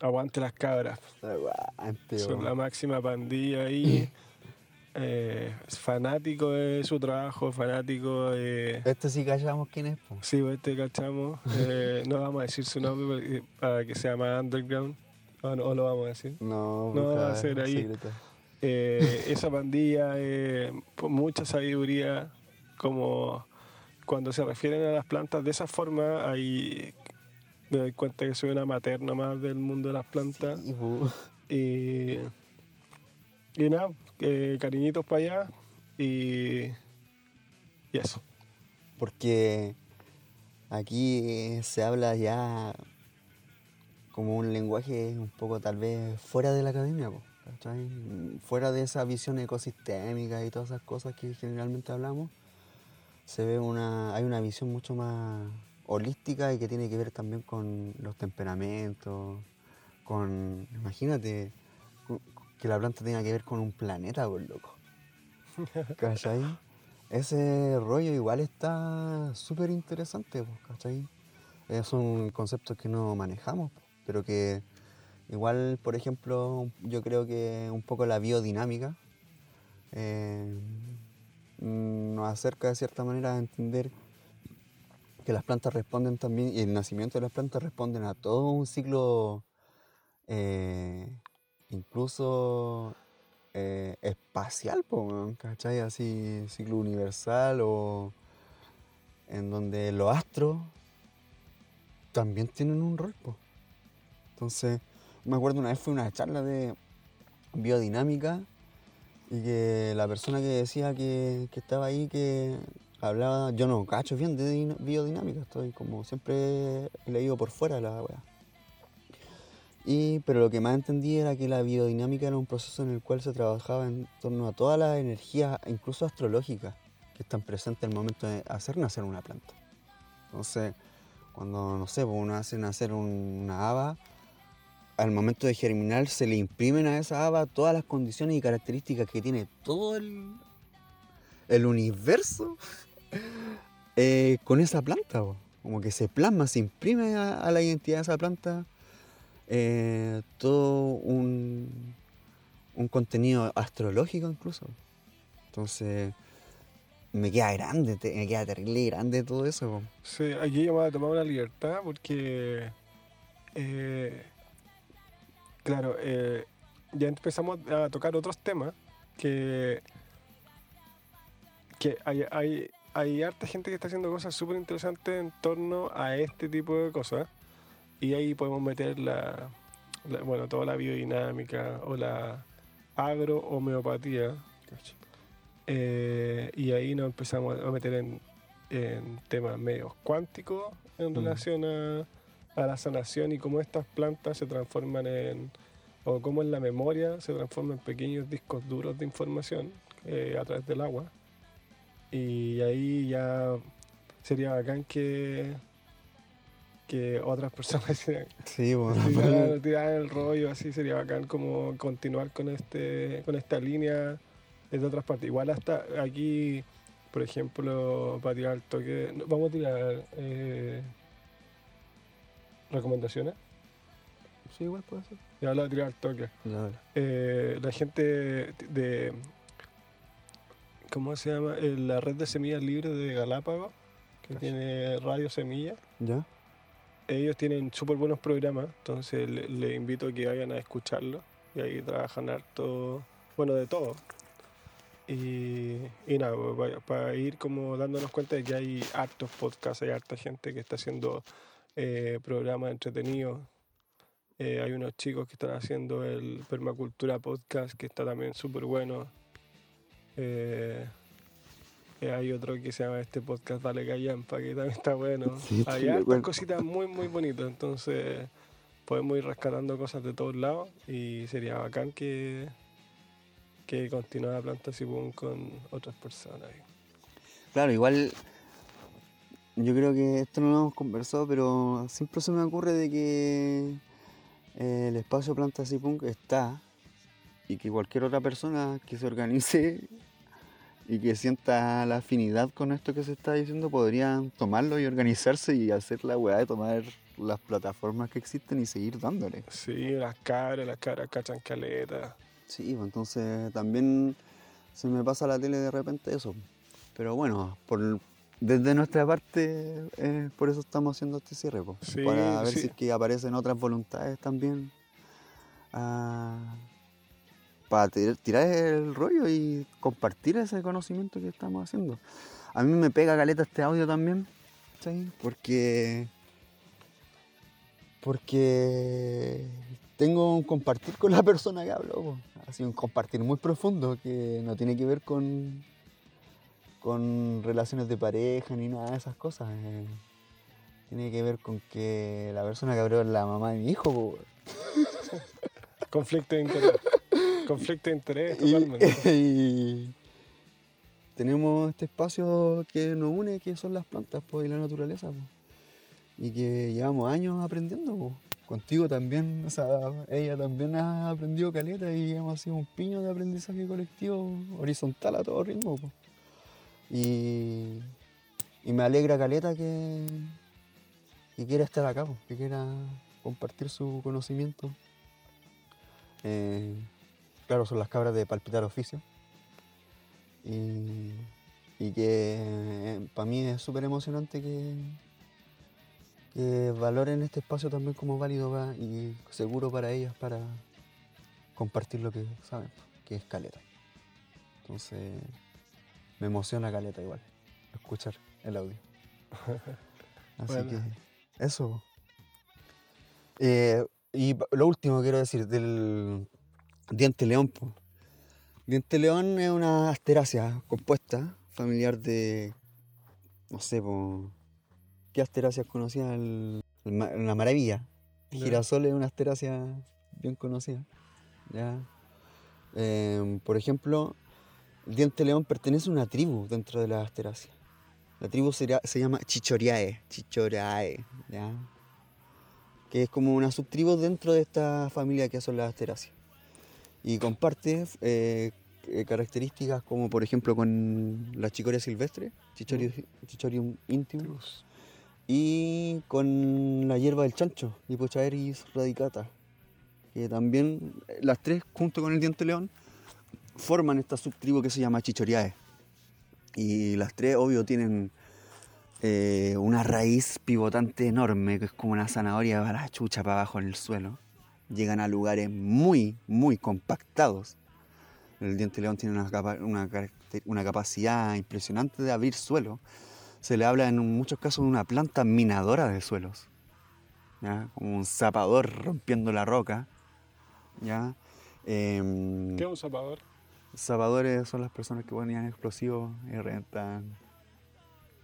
aguante las cabras. Aguante, Son la máxima pandilla ahí. *laughs* Eh, es fanático de su trabajo, fanático de... Este sí callamos quién es, po. Sí, pues este cachamos. Eh, no vamos a decir su nombre porque- para que sea más underground. O, no, o lo vamos a decir. No, No, va a ser ahí. Eh, esa pandilla, eh, con mucha sabiduría, como cuando se refieren a las plantas de esa forma, ahí me doy cuenta que soy una materna más del mundo de las plantas. Sí. Y, y nada, eh, cariñitos para allá y, y eso. Porque aquí se habla ya como un lenguaje un poco tal vez fuera de la academia, fuera de esa visión ecosistémica y todas esas cosas que generalmente hablamos, se ve una, hay una visión mucho más holística y que tiene que ver también con los temperamentos, con, imagínate, que la planta tenga que ver con un planeta, por loco. *laughs* ¿Cachai? Ese rollo igual está súper interesante, pues, ¿cachai? Eh, son conceptos que no manejamos, pero que igual, por ejemplo, yo creo que un poco la biodinámica eh, nos acerca de cierta manera a entender que las plantas responden también, y el nacimiento de las plantas responden a todo un ciclo, eh, incluso eh, espacial, ¿cachai? Así, ciclo universal o en donde los astros también tienen un rol. Entonces, me acuerdo una vez fue una charla de biodinámica y que la persona que decía que, que estaba ahí, que hablaba, yo no cacho bien de din- biodinámica, estoy como siempre he leído por fuera la weá. Y, pero lo que más entendí era que la biodinámica era un proceso en el cual se trabajaba en torno a todas las energías, incluso astrológicas, que están presentes al momento de hacer nacer una planta. Entonces, cuando, no sé, pues, uno hace nacer un- una haba, al momento de germinar se le imprimen a esa haba todas las condiciones y características que tiene todo el, el universo *laughs* eh, con esa planta. Como que se plasma, se imprime a la identidad de esa planta eh, todo un, un contenido astrológico incluso. Entonces, me queda grande, te- me queda terrible grande todo eso. Sí, aquí yo me tomar una libertad porque, eh, claro, eh, ya empezamos a tocar otros temas que, que hay, hay, hay harta gente que está haciendo cosas súper interesantes en torno a este tipo de cosas. Y ahí podemos meter la, la- bueno, toda la biodinámica o la agrohomeopatía. Eh, y ahí nos empezamos a meter en, en temas medios cuánticos en Mm. relación a, a la sanación y cómo estas plantas se transforman en, o cómo en la memoria se transforman en pequeños discos duros de información eh, a través del agua. Y ahí ya sería bacán que, que otras personas *laughs* Sí, bueno. tirar, tirar el rollo, así sería bacán como continuar con este con esta línea desde otras partes. Igual hasta aquí, por ejemplo, para tirar el toque, no, vamos a tirar eh, recomendaciones. Sí, igual puede ser. Ya hablo de tirar el toque. Eh, la gente de, ¿cómo se llama? Eh, la red de semillas libres de Galápagos, que tiene Radio Semilla. ¿Ya? Ellos tienen súper buenos programas, entonces le, le invito a que vayan a escucharlo. Y ahí trabajan harto, bueno, de todo. Y, y nada, pues, para, ir como dándonos cuenta de que hay hartos podcasts, hay harta gente que está haciendo eh, programas entretenidos. Eh, hay unos chicos que están haciendo el Permacultura Podcast, que está también súper bueno. Eh, hay otro que se llama este podcast Dale Callampa, que también está bueno. Sí, hay cositas muy, muy bonitas. Entonces, podemos ir rescatando cosas de todos lados y sería bacán que, que continuara Planta Sibún con otras personas. Claro, igual yo creo que esto no lo hemos conversado, pero siempre se me ocurre de que eh, el espacio Plantas y Punk está y que cualquier otra persona que se organice y que sienta la afinidad con esto que se está diciendo podrían tomarlo y organizarse y hacer la weá de tomar las plataformas que existen y seguir dándole. Sí, las cabras, las cabras cachan caleta. Sí, pues entonces también se me pasa la tele de repente eso. Pero bueno, por, desde nuestra parte, eh, por eso estamos haciendo este cierre, pues, Sí, para ver sí. si es que aparecen otras voluntades también. ah, para tir- tirar el rollo y compartir ese conocimiento que estamos haciendo. A mí me pega caleta este audio también, ¿sí? Porque porque tengo un compartir con la *laughs* persona que hablo. Ha sido un compartir muy profundo que no tiene que ver con, con relaciones de pareja ni nada de esas cosas. eh. Tiene que ver con que la persona que abrió es la mamá de mi hijo. Conflicto de interés. Conflicto de interés, Y, totalmente. *laughs* y tenemos este espacio que nos une, que son las plantas po, y la naturaleza. po. Y que llevamos años aprendiendo. po. Contigo también, o sea, ella también ha aprendido caleta y hemos sido un piño de aprendizaje colectivo horizontal a todo ritmo. po. Y, y me alegra caleta que, que quiera estar acá, que quiera compartir su conocimiento. Eh, claro, son las cabras de palpitar oficio. Y, y que para mí es súper emocionante que, que valoren este espacio también como válido pa- y seguro para ellas para compartir lo que saben, que es caleta. Entonces me emociona caleta igual escuchar el audio. *laughs* Así Bueno. que eso. Eh, y lo último quiero decir del diente león. po. Diente león es una asterácea compuesta, familiar de, no sé, po, ¿qué asterácea es conocida? El- el ma- la maravilla. El girasol es una asterácea bien conocida. ¿ya? Em, por ejemplo, el diente león pertenece a una tribu dentro de las asteráceas. La tribu sería- se llama Chichoriae, Chichoriae, ¿ya? que es como una subtribu dentro de esta familia que son las asteráceas. Y comparte eh, eh, características como por ejemplo con la chicoria silvestre, Chichorium, Chichorium intim, y con la hierba del chancho, Hipochaeris radicata, que también eh, las tres junto con el diente león forman esta subtribu que se llama Chichoriae. Y las tres, obvio, tienen eh, una raíz pivotante enorme, que es como una zanahoria para la chucha para abajo en el suelo. Llegan a lugares muy, muy compactados. El diente león tiene una, capa- una una capacidad impresionante de abrir suelo. Se le habla en muchos casos de una planta minadora de suelos. ¿ya? como un zapador rompiendo la roca. ¿ya? Em, ¿Qué es un zapador? zapadores son las personas que ponían explosivos y reventan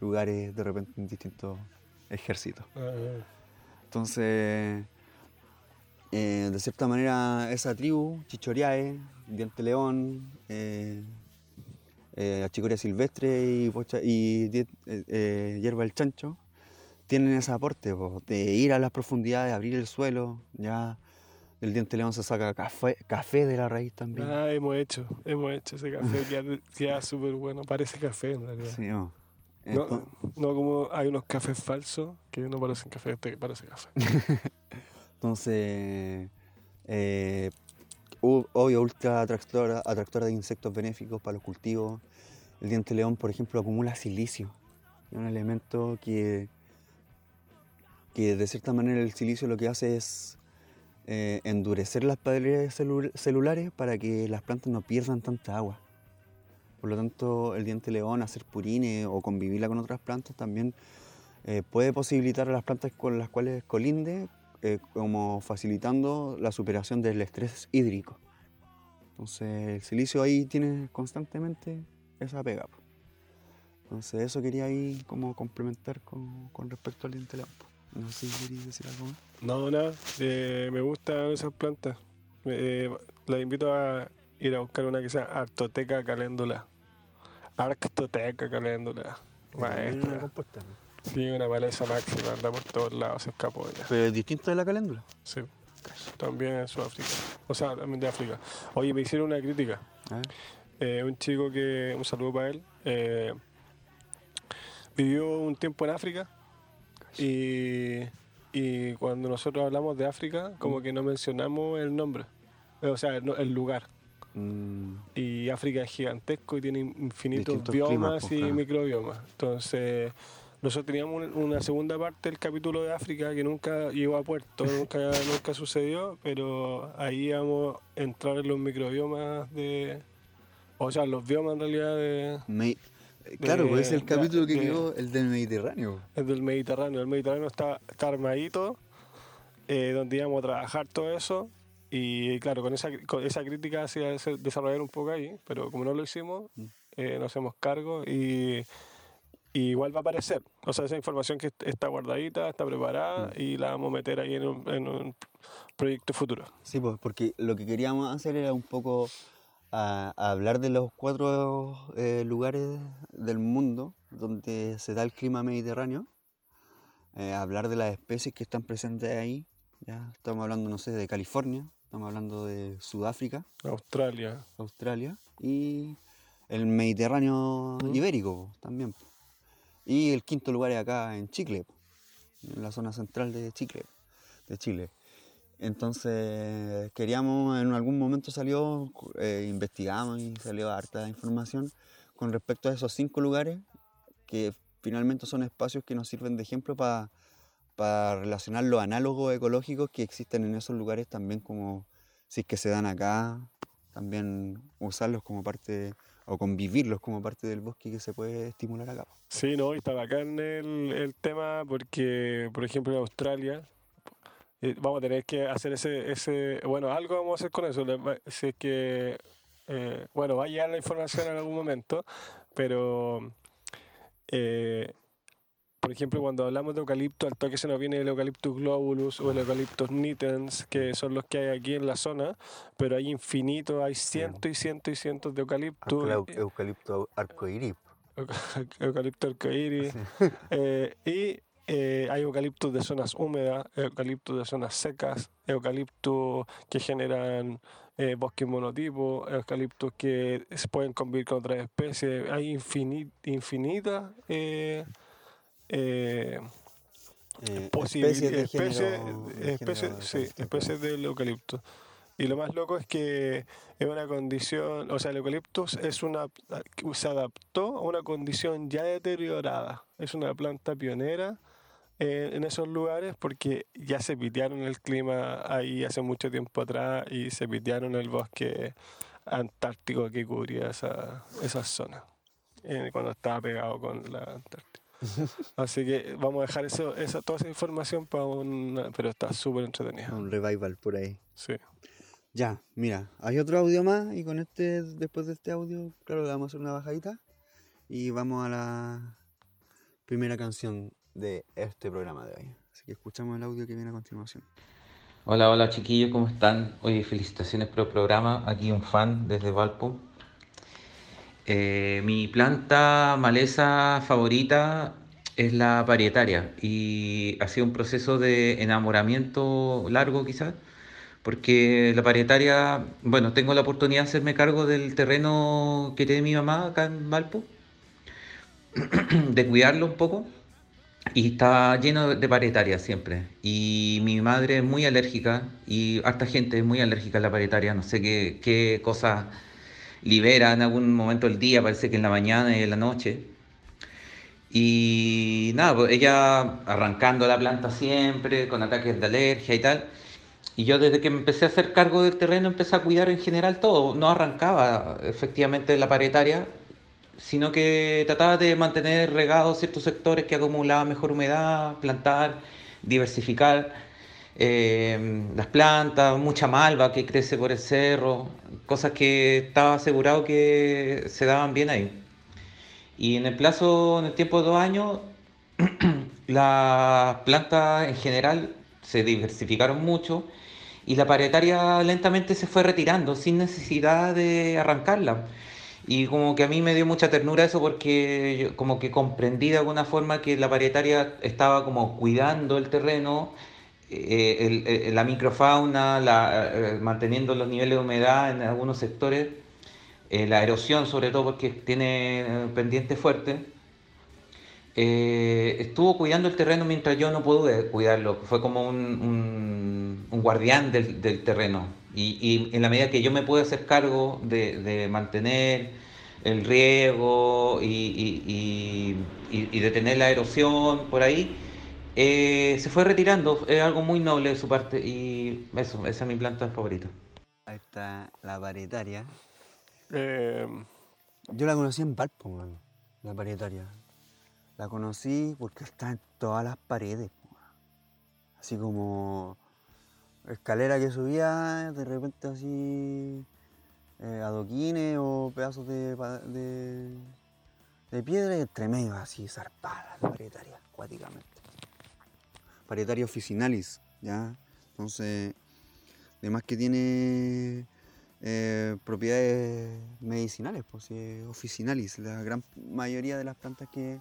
lugares de repente en distintos ejércitos. Ah, Entonces, eh, de cierta manera, esa tribu, Chichoriae, Diente León, eh, eh, Achicoria Silvestre y, Pocha- y eh, eh, Hierba del Chancho, tienen ese aporte po, de ir a las profundidades, abrir el suelo, ya del Diente León se saca café, café de la raíz también. Ah, hemos hecho, hemos hecho ese café, queda, súper bueno, parece café en realidad. Sí, no. No, no como hay unos cafés falsos que no parecen café, este que parece café. *laughs* Entonces, eh, obvio, ultra atractora, atractora de insectos benéficos para los cultivos. El diente león, por ejemplo, acumula silicio. Un elemento que, que de cierta manera el silicio lo que hace es eh, endurecer las paredes celu- celulares para que las plantas no pierdan tanta agua. Por lo tanto, el diente león, hacer purines o convivirla con otras plantas también eh, puede posibilitar a las plantas con las cuales colinde eh, como facilitando la superación del estrés hídrico. Entonces el silicio ahí tiene constantemente esa pega. po. Entonces eso quería ahí como complementar con, con respecto al diente león, po. No sé si queréis decir algo más. No, nada, eh, me gustan esas plantas. Eh, las invito a ir a buscar una que sea Artoteca caléndula. Arctoteca caléndula. Maestra. Sí, una maleza máxima, anda por todos lados, se escapó ya. Pero es distinto de la caléndula. Sí. También en Sudáfrica. O sea, también de África. Oye, me hicieron una crítica. Eh, un chico que, un saludo para él, eh, vivió un tiempo en África y, y cuando nosotros hablamos de África, como que no mencionamos el nombre, eh, o sea, el, el lugar. Mm, Y África es gigantesco y tiene infinitos Distintos biomas climas, pues, y claro. microbiomas. Entonces, nosotros teníamos un- una segunda parte del capítulo de África que nunca llegó a puerto, *laughs* nunca, nunca sucedió, pero ahí íbamos a entrar en los microbiomas de. O sea, los biomas en realidad de, me- claro, pues es el de- capítulo que de- quedó el del Mediterráneo. es del Mediterráneo. El Mediterráneo está, está armadito, eh, donde íbamos a trabajar todo eso. Y claro, con esa, con esa crítica hacía ese- desarrollar un poco ahí, pero como no lo hicimos, Mm. eh, nos hacemos cargo y, y igual va a aparecer. O sea, esa información que est- está guardadita, está preparada Mm. y la vamos a meter ahí en un, en un proyecto futuro. Sí, pues porque lo que queríamos hacer era un poco a- a hablar de los cuatro eh, lugares del mundo donde se da el clima mediterráneo, eh, hablar de las especies que están presentes ahí. Ya estamos hablando, no sé, de California, estamos hablando de Sudáfrica, Australia. Australia y el Mediterráneo Mm. ibérico po, también. Y el quinto lugar es acá en Chile, po, en la zona central de Chile. De Chile. Entonces queríamos, en algún momento salió, eh, investigamos y salió harta información con respecto a esos cinco lugares que finalmente son espacios que nos sirven de ejemplo para relacionar los análogos ecológicos que existen en esos lugares también como si es que se dan acá, también usarlos como parte o convivirlos como parte del bosque que se puede estimular acá. Sí, no, y está bacán el, tema porque, por ejemplo, en Australia eh, vamos a tener que hacer ese, ese, bueno, algo vamos a hacer con eso, si es que, eh, bueno, va a llegar la información en algún momento, pero, eh, por ejemplo, cuando hablamos de eucalipto, al toque se nos viene el Eucalyptus globulus o el Eucalyptus nitens, que son los que hay aquí en la zona, pero hay infinitos, hay cientos y cientos y cientos de eucaliptus. eh, eucalipto arcoíris. *laughs* Eucalipto arcoíris. *laughs* Eh, y eh, hay eucaliptos de zonas húmedas, eucaliptos de zonas secas, eucaliptos que generan eh, bosques monotipos, eucaliptos que se pueden convivir con otras especies. Hay infini- infinitas eh, eh, posibil- especies de especies, género- de especies- género sí, eucalipto. especies del eucalipto. Y lo más loco es que es una condición, o sea, el eucaliptus es una, se adaptó a una condición ya deteriorada. Es una planta pionera eh, en esos lugares porque ya se pitearon el clima ahí hace mucho tiempo atrás y se pitearon el bosque antártico que cubría esa, esa zona eh, cuando estaba pegado con la Antártida. *laughs* Así que vamos a dejar eso, esa, toda esa información para un... Pero está súper entretenida. Un revival por ahí. Sí. Ya, mira, hay otro audio más y con este, después de este audio, claro, le vamos a hacer una bajadita y vamos a la primera canción de este programa de hoy. Así que escuchamos el audio que viene a continuación. Hola, hola chiquillos, ¿cómo están? Oye, felicitaciones por el programa. Aquí un fan desde Valpo. Eh, mi planta maleza favorita es la parietaria y ha sido un proceso de enamoramiento largo quizás, porque la parietaria, bueno, tengo la oportunidad de hacerme cargo del terreno que tiene mi mamá acá en Valpo, *clears throat* de cuidarlo un poco y está lleno de parietarias siempre. Y mi madre es muy alérgica y harta gente es muy alérgica a la parietaria, no sé qué, qué cosas libera en algún momento del día, parece que en la mañana y en la noche. Y nada, pues ella arrancando la planta siempre, con ataques de alergia y tal. Y yo desde que me empecé a hacer cargo del terreno empecé a cuidar en general todo. No arrancaba efectivamente la paretaria, sino que trataba de mantener regados ciertos sectores que acumulaban mejor humedad, plantar, diversificar eh, las plantas, mucha malva que crece por el cerro, cosas que estaba asegurado que se daban bien ahí. Y en el plazo, en el tiempo de dos años, *clears throat* las plantas en general se diversificaron mucho y la paretaria lentamente se fue retirando sin necesidad de arrancarla. Y como que a mí me dio mucha ternura eso porque yo como que comprendí de alguna forma que la parietaria estaba como cuidando el terreno, el- el- la microfauna, eh, manteniendo los niveles de humedad en algunos sectores, eh, la erosión sobre todo porque tiene eh, pendiente fuerte. Eh, estuvo cuidando el terreno mientras yo no pude cuidarlo. Fue como un, guardián del, terreno. Y, en la medida que yo me pude hacer cargo de, mantener el riego y detener la erosión por ahí, eh, se fue retirando. Es algo muy noble de su parte. Y eso, esa es mi planta favorita. Ahí está la parietaria. Eh, Yo la conocí en Valpo, mano, la parietaria. La conocí porque está en todas las paredes. Así como escalera que subía, de repente así eh, adoquines o pedazos de, de, de piedra y entre medio así zarpada la parietaria, acuáticamente. Parietaria officinalis, ¿ya? Entonces, además que tiene eh, propiedades medicinales, pues sí, officinalis, la gran mayoría de las plantas que,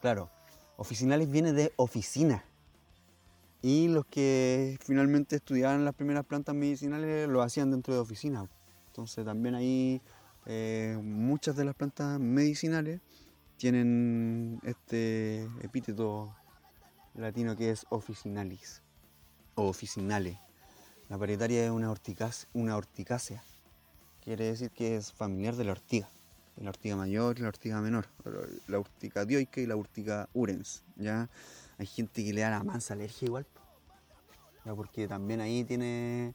claro, officinalis viene de oficina. Y los que finalmente estudiaban las primeras plantas medicinales lo hacían dentro de oficina. Entonces también ahí eh, muchas de las plantas medicinales tienen este epíteto latino que es officinalis o officinale. La parietaria es una, orticácea, una horticácea. Quiere decir que es familiar de la ortiga. La ortiga mayor y la ortiga menor. La urtica dioica y la urtica urens. ¿ya? Hay gente que le da la mansa alergia igual. ¿ya? Porque también ahí tiene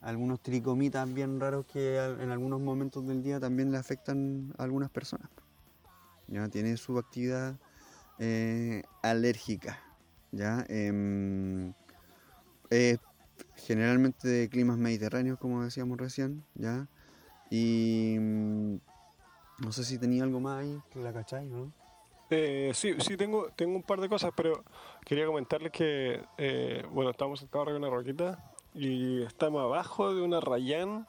algunos tricomitas bien raros que en algunos momentos del día también le afectan a algunas personas. Ya tiene su actividad eh, alérgica. ¿Ya? Em, es generalmente de climas mediterráneos, como decíamos recién, ¿ya? Y mm, no sé si tenía algo más ahí, que la cacháis, ¿no? Eh, sí, sí, tengo, tengo un par de cosas, pero quería comentarles que, eh, bueno, estamos sentados arriba de una roquita y estamos abajo de una rayán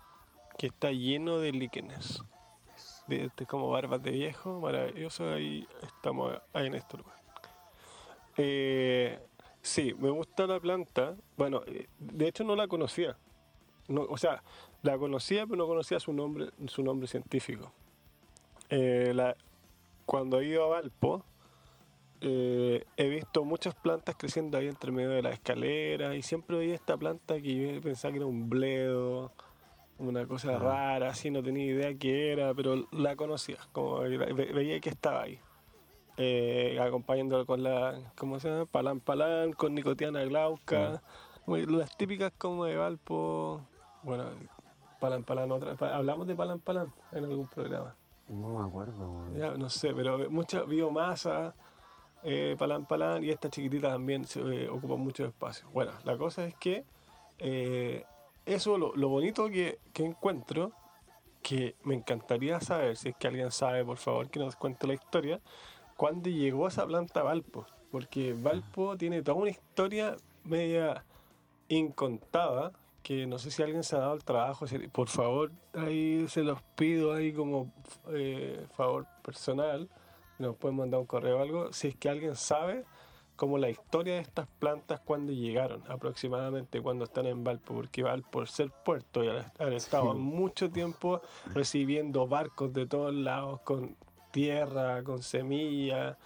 que está lleno de líquenes. De, de como barbas de viejo, maravilloso, ahí estamos ahí en este lugar. Eh, sí, me gusta la planta. Bueno, eh, de hecho no la conocía. No, o sea, la conocía, pero no conocía su nombre, su nombre científico. Eh, la, cuando he ido a Valpo, eh, he visto muchas plantas creciendo ahí entre medio de la escalera y siempre veía esta planta que yo pensaba que era un bledo, una cosa Ah. rara, así no tenía idea qué era, pero la conocía, como veía que estaba ahí. Eh, acompañándolo con la, ¿cómo se llama? Palán Palán, con Nicotiana Glauca, las típicas como de Valpo, bueno, Palán Palán, otra, hablamos de Palán Palán en algún programa. No me acuerdo. Ya, no sé, pero mucha biomasa, eh, palán, palán, y esta chiquitita también se eh, ocupa mucho espacio. Bueno, la cosa es que eh, eso, lo, lo bonito que, que encuentro, que me encantaría saber, si es que alguien sabe, por favor, que nos cuente la historia, cuándo llegó esa planta a Valpo. Porque Valpo tiene toda una historia media incontada, que no sé si alguien se ha dado el trabajo, por favor, ahí se los pido ahí como eh, favor personal, nos pueden mandar un correo o algo, si es que alguien sabe como la historia de estas plantas cuando llegaron, aproximadamente cuando están en Valpo, porque Valpo, por ser puerto, ya han estado mucho tiempo recibiendo barcos de todos lados con tierra, con semillas,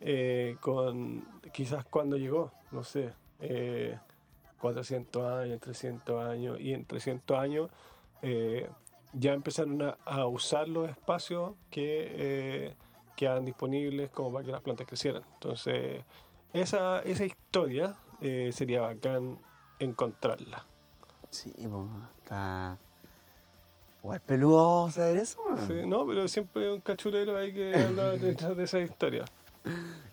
eh, con quizás cuando llegó, no sé, eh, 400 años, 300 años, y en 300 años eh, ya empezaron a, usar los espacios que eh, quedan disponibles como para que las plantas crecieran. Entonces, esa, esa historia sería bacán encontrarla. Sí, pues, está. Igual peludo saber eso, man. Sí, no, pero siempre hay un cachurero ahí que *laughs* anda detrás de esa historia.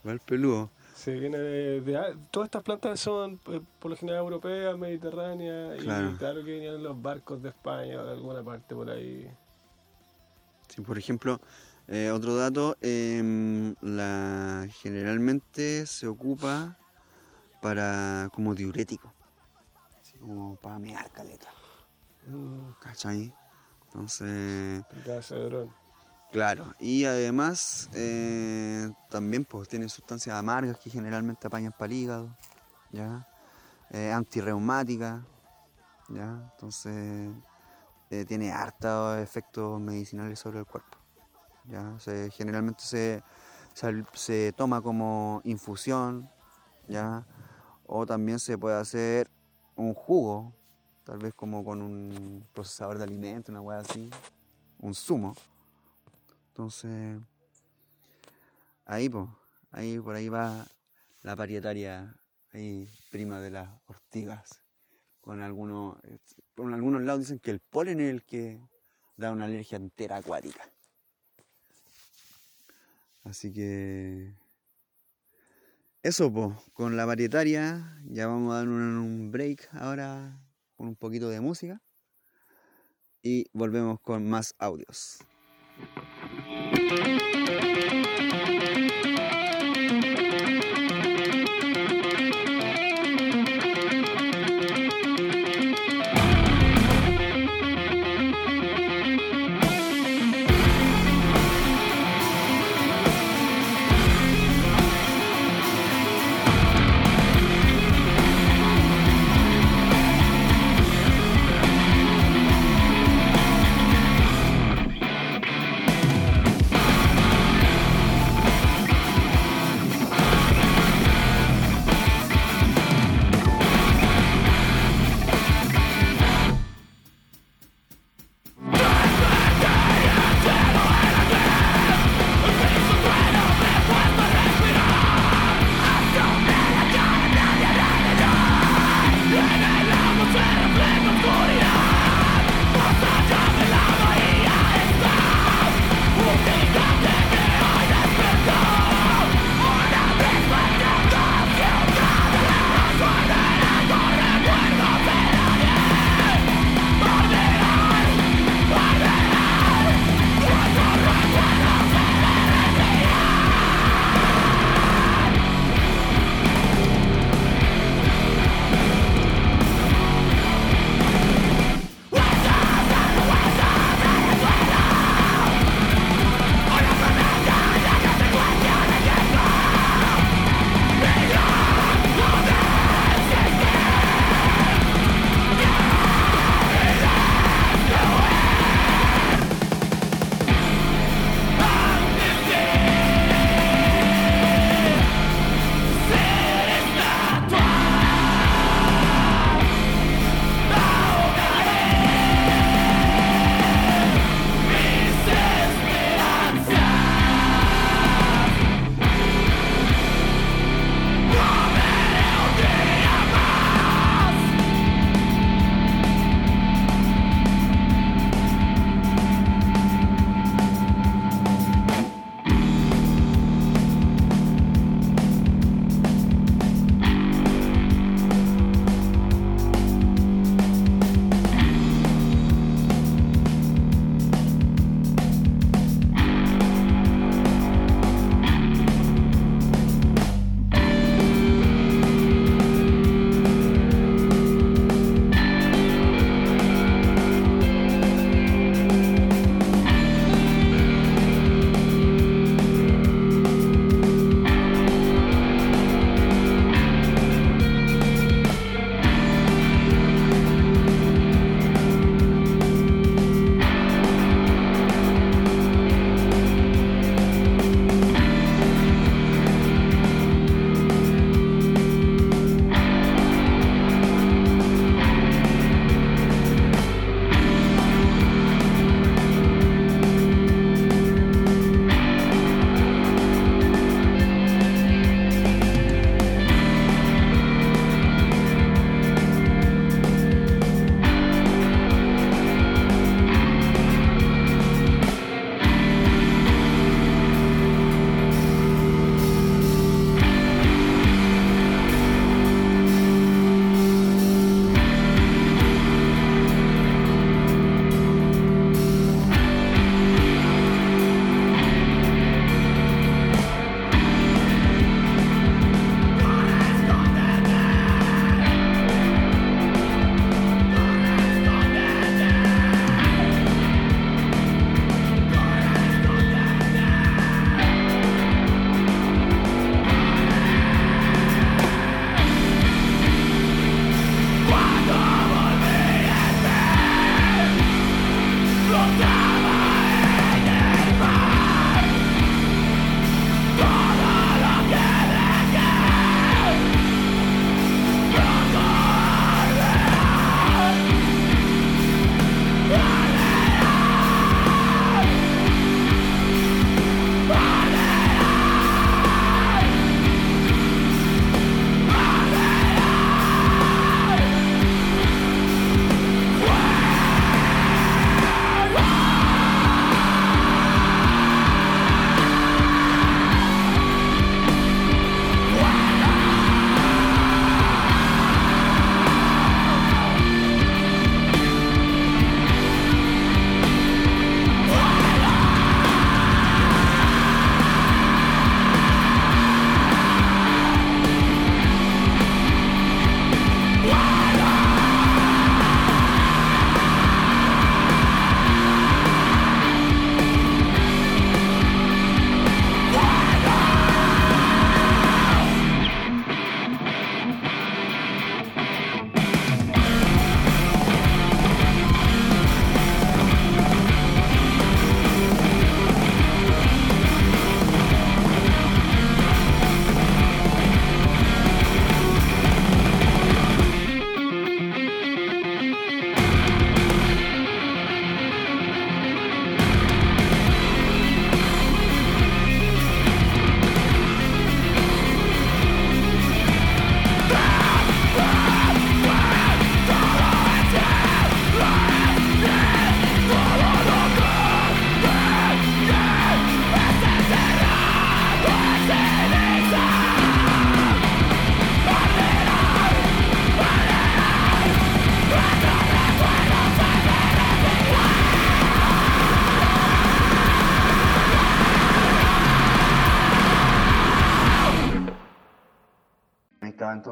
Igual peludo. Sí, viene de, de- todas estas plantas son eh, por lo general europeas, mediterráneas, Claro. y claro que venían en los barcos de España o de alguna parte por ahí. Sí, por ejemplo, eh, otro dato, em, la, generalmente se ocupa para como diurético, como para mear caleta, Mm, ¿cachai? Entonces, claro, y además eh, también pues tiene sustancias amargas que generalmente apañan para el hígado, ¿ya? Eh, antirreumática, ¿ya? Entonces eh, tiene hartos efectos medicinales sobre el cuerpo. ¿ya? Se- generalmente se, se, se toma como infusión, ¿ya? o también se puede hacer un jugo, tal vez como con un procesador de alimentos, una hueá así, un zumo. Entonces, ahí, po, ahí por ahí va la parietaria, ahí prima de las ortigas. Con algunos, por algunos lados dicen que el polen es el que da una alergia entera acuática. Así que eso, pues, con la varietaria ya vamos a dar un break ahora con un poquito de música y volvemos con más audios.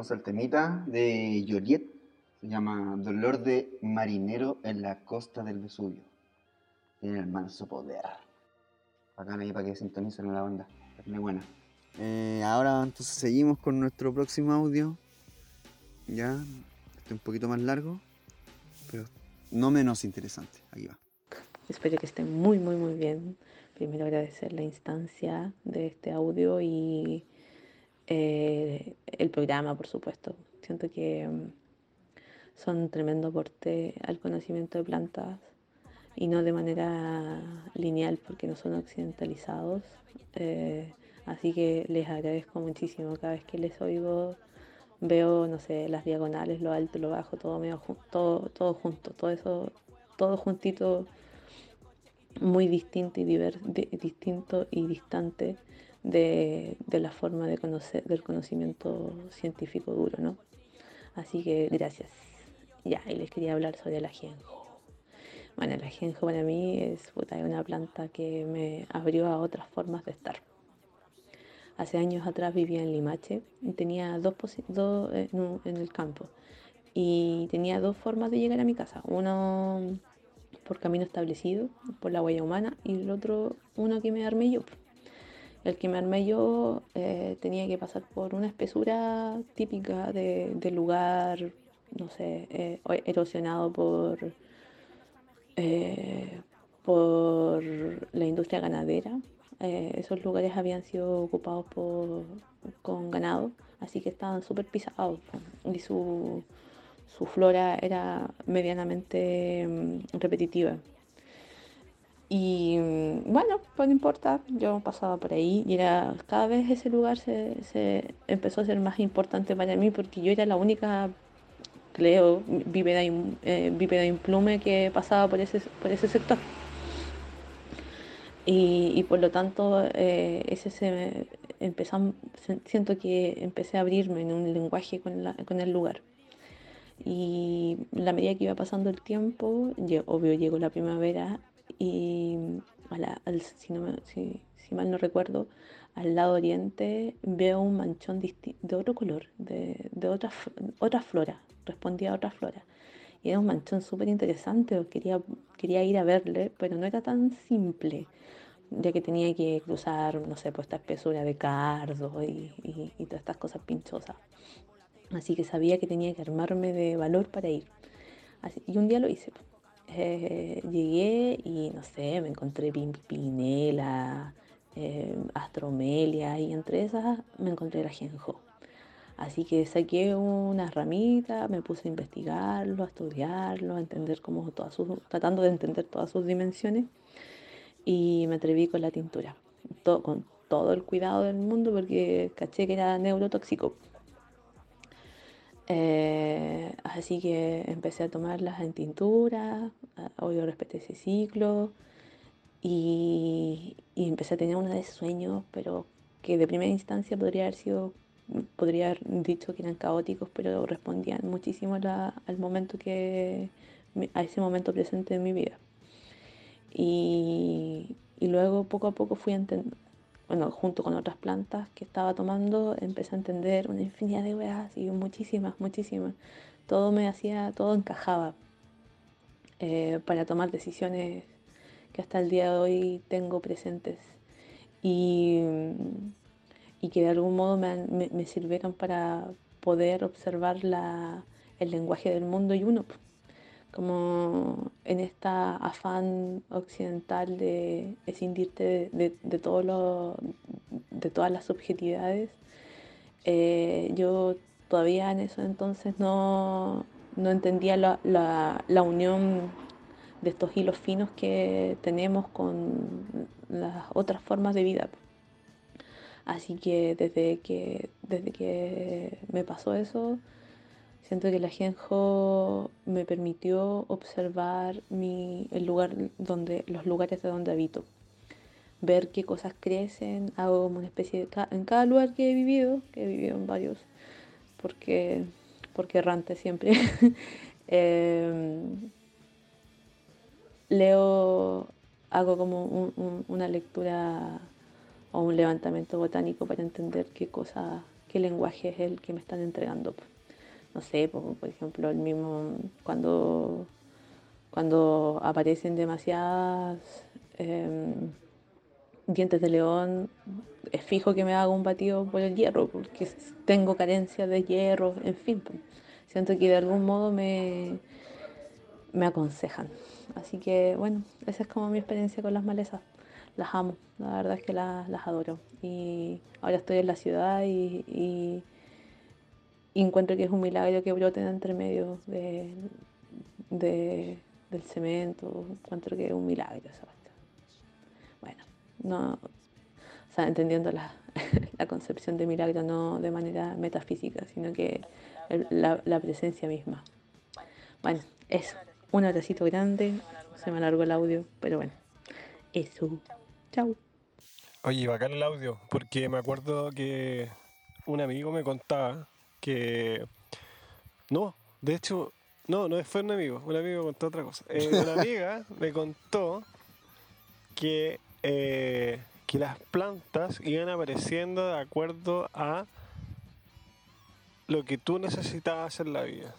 Entonces el temita de Joliet. Se llama Dolor de Marinero en la costa del Vesubio. Tiene el manso poder. Bacán ahí para que sintonicen la banda. Es muy buena. Eh, ahora entonces seguimos con nuestro próximo audio. Ya, este un poquito más largo, pero no menos interesante. Aquí va. Espero que estén muy, muy, muy bien. Primero agradecer la instancia de este audio y eh, el programa, por supuesto. Siento que mm, son tremendo aporte al conocimiento de plantas y no de manera lineal porque no son occidentalizados. Eh, así que les agradezco muchísimo cada vez que les oigo. Veo, no sé, las diagonales, lo alto, lo bajo, todo medio todo, todo junto, todo eso, todo juntito, muy distinto y distinto y distante de, la forma de conocer, del conocimiento científico duro, ¿no? Así que gracias. Ya, y les quería hablar sobre el ajenjo. Bueno, el ajenjo para mí es una planta que me abrió a otras formas de estar. Hace años atrás vivía en Limache y tenía dos, dos eh, en el campo y tenía dos formas de llegar a mi casa. Uno por camino establecido, por la huella humana, y el otro, uno que me armé yo. El que eh, tenía que pasar por una espesura típica de, lugar, no sé, eh, erosionado por, eh, por la industria ganadera. esos lugares habían sido ocupados por, con ganado, así que estaban súper pisados y su, su flora era medianamente mm, repetitiva. Y bueno, pues no importa, yo pasaba por ahí y era cada vez ese lugar se, empezó a ser más importante para mí porque yo era la única, creo, víveda, eh, implume que pasaba por ese, por ese sector. Y, por lo tanto, eh, ese se empezó, siento que empecé a abrirme en un lenguaje con, con el lugar. Y la medida que iba pasando el tiempo, obvio llegó la primavera y si, mal no recuerdo, al lado oriente veo un manchón de otro color, de, otra, otra flora, respondía a otra flora. Y era un manchón súper interesante, quería, quería ir a verle, pero no era tan simple, ya que tenía que cruzar, no sé, pues esta espesura de cardo y, y todas estas cosas pinchosas. Así que sabía que tenía que armarme de valor para ir. y un día lo hice. Eh, llegué y no sé, me encontré Pimpinela, eh, Astromelia y entre esas me encontré el ajenjo. Así que saqué una ramita, me puse a investigarlo, a estudiarlo, a entender cómo todas sus, tratando de entender todas sus dimensiones y me atreví con la tintura, con todo el cuidado del mundo porque caché que era neurotóxico. Eh, así que empecé a tomarlas en tintura, hoy respeté ese ciclo y, empecé a tener una de sueños, pero que de primera instancia podría haber sido, podría haber dicho que eran caóticos, pero respondían muchísimo al momento que, a ese momento presente en mi vida. Y, y luego poco a poco fui entendiendo bueno, junto con otras plantas que estaba tomando, empecé a entender una infinidad de weas y muchísimas, muchísimas. Todo me hacía, todo encajaba eh, para tomar decisiones que hasta el día de hoy tengo presentes y, y que de algún modo me, me, sirvieron para poder observar la, el lenguaje del mundo y uno como en esta afán occidental de escindirte de, de, todo de todas las subjetividades, eh, yo todavía en eso entonces no, entendía la, la, unión de estos hilos finos que tenemos con las otras formas de vida. Así que desde que, desde que me pasó eso, Siento que el ajenjo me permitió observar mi, el lugar donde, los lugares de donde habito. Ver qué cosas crecen, hago como una especie de... En cada lugar que he vivido, que he vivido en varios, porque, porque errante siempre, *laughs* em, leo, hago como una lectura o un levantamiento botánico para entender qué cosas qué lenguaje es el que me están entregando. No sé, po, por, ejemplo, el mismo cuando, cuando aparecen demasiadas em, dientes de león, es fijo que me haga un batido por el hierro, porque tengo carencia de hierro, en fin. Siento que de algún modo me, me aconsejan. Así que bueno, esa es como mi experiencia con las malezas. Las amo, la verdad es que las, adoro. Y ahora estoy en la ciudad y- encuentro que es un milagro que broten entre medio de, de- del cemento. Encuentro que es un milagro. Bueno, no, o entendiendo *laughs* la, concepción de milagro no de manera metafísica, sino que la presencia misma. Bueno, eso. Un abracito grande. Se me alargó el audio, pero bueno. Eso. Chau. Oye, bacán el audio, porque me acuerdo que un amigo me contaba que... No, de hecho, no, no fue un amigo, un amigo me contó otra cosa. Eh, una *laughs* amiga me contó que, eh, que las plantas iban apareciendo de acuerdo a lo que tú necesitabas en la vida.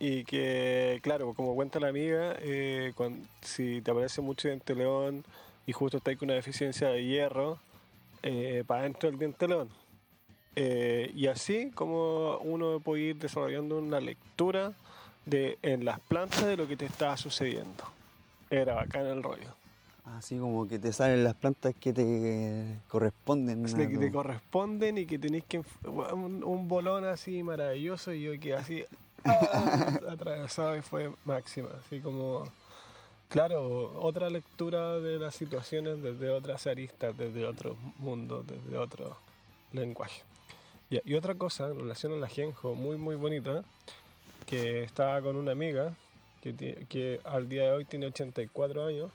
Y que, claro, como cuenta la amiga, eh, si te aparece mucho diente león y justo estás con una deficiencia de hierro, eh, para adentro del diente león. Eh, y así como uno puede ir desarrollando una lectura de, en las plantas de lo que te estaba sucediendo. Era bacán el rollo. Así como que te salen las plantas que te corresponden. Que te corresponden y que tenéis que un, un bolón así maravilloso y yo que así ah, *laughs* atravesado y fue máxima así como claro otra lectura de las situaciones desde otras aristas desde otro mundo desde otro lenguaje Y otra cosa en relación a la genjo muy muy bonita que estaba con una amiga que, al día de hoy tiene 84 años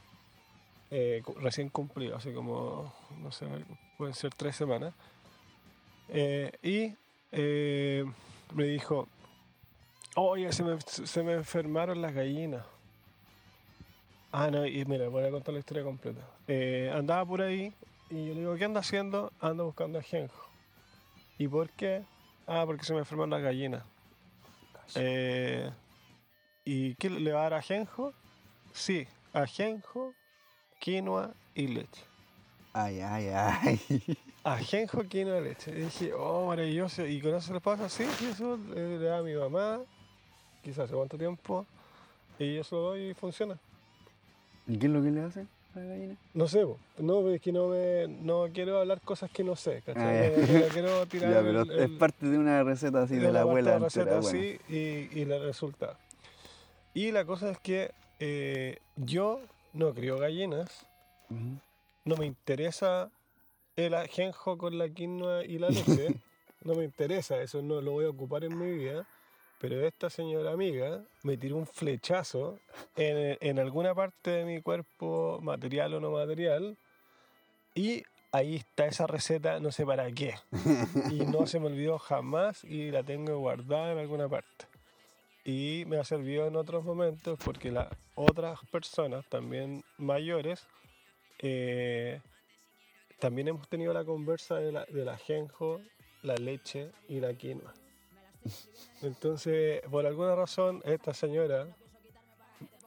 eh, recién cumplido, así como, no sé, pueden ser tres semanas. Eh, y eh, me dijo, oye, se me, se me enfermaron las gallinas. Ah, no, y mira, voy a contar la historia completa. Andaba por ahí y yo le digo, ¿qué anda haciendo? Ando buscando ajenjo. ¿Y por qué? Ah, porque se me enfermaron las gallinas. Eh, ¿Y qué le va a dar ajenjo? Sí, ajenjo, quinoa y leche. Ay, ay, ay. Ajenjo, quinoa y leche. Y dije, oh, maravilloso. ¿Y con eso le pasa? Sí, eso le, da a mi mamá, quizás hace cuánto tiempo, y yo se lo doy y funciona. ¿Y qué es lo que le hacen la gallina? No sé, po. no, es que no me, no quiero hablar cosas que no sé, ¿cachai? Ah. No, no quiero *laughs* tirar Ya, pero el- es parte de una receta así de, la abuela receta entera, bueno. así y, y el resultado. Y la cosa es que eh, yo no crío gallinas, no me interesa el ajenjo con la quinoa y la leche, *laughs* no me interesa, eso no lo voy a ocupar en mi vida, pero esta señora amiga me tiró un flechazo en, en alguna parte de mi cuerpo, material o no material, y ahí está esa receta, no sé para qué, *laughs* y no se me olvidó jamás y la tengo guardada en alguna parte. Y me ha servido en otros momentos porque las otras personas, también mayores, eh, también hemos tenido la conversa de la, del ajenjo, la leche y la quinoa. Entonces, por alguna razón, esta señora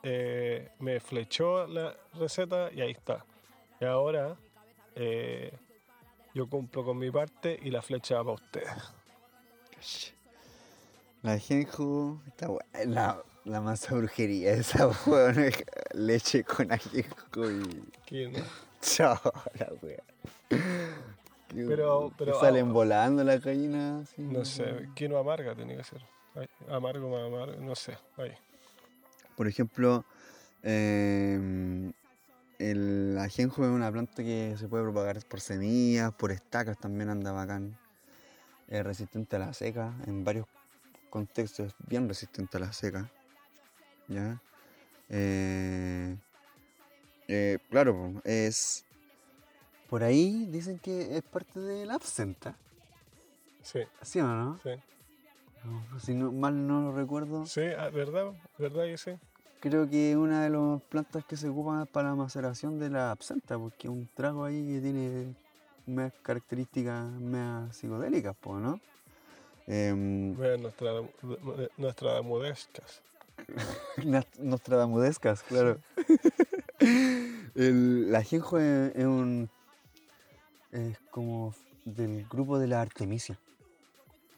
eh, me flechó la receta y ahí está. Y ahora eh, yo cumplo con mi parte y la flecha va para ustedes. La ajenjo está buena. La, la masa brujería, esa hueá, leche con ajenjo y. Quinoa. *laughs* Chao, la wea. Que- Pero- que salen volando las gallinas. así. No sé, quinoa amarga tiene que ser. Ay, amargo, más amargo, no sé. Por ejemplo, em, el ajenjo es una planta que se puede propagar por semillas, por estacas también anda bacán. Es resistente a la seca, en varios contextos es bien resistente a la seca. ¿Ya? Eh, eh, claro, es... Por ahí dicen que es parte de la absenta. Sí, ¿Sí o no? sí. No, Si no, mal no lo recuerdo. Sí, ah, ¿verdad? ¿Verdad que sí? Creo que una de las plantas que se ocupan para la maceración de la absenta, porque es un trago ahí que tiene unas características más psicodélicas, po, ¿no? Vean nuestra, nuestra modestas. Nas- Nostradamudescas, claro. *laughs* El, la ajenjo es, es un. Es como del grupo de la Artemisia.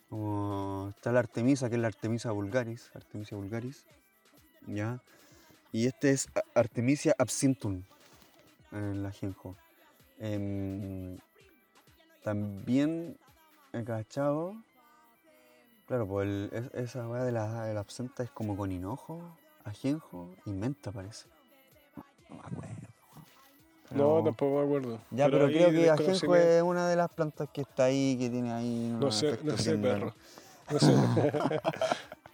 Como está la Artemisa, que es la Artemisa vulgaris. Artemisia vulgaris. ¿Ya? Y este es Artemisia absinthium. El ajenjo. Em, también he cachado. Claro, pues esa weá de la, la absenta es como con hinojo, ajenjo y menta parece. No, no me. No, tampoco me acuerdo. Ya, pero, creo que ajenjo es una de las plantas que está ahí, que tiene ahí No sé, no sé, perro. No sé.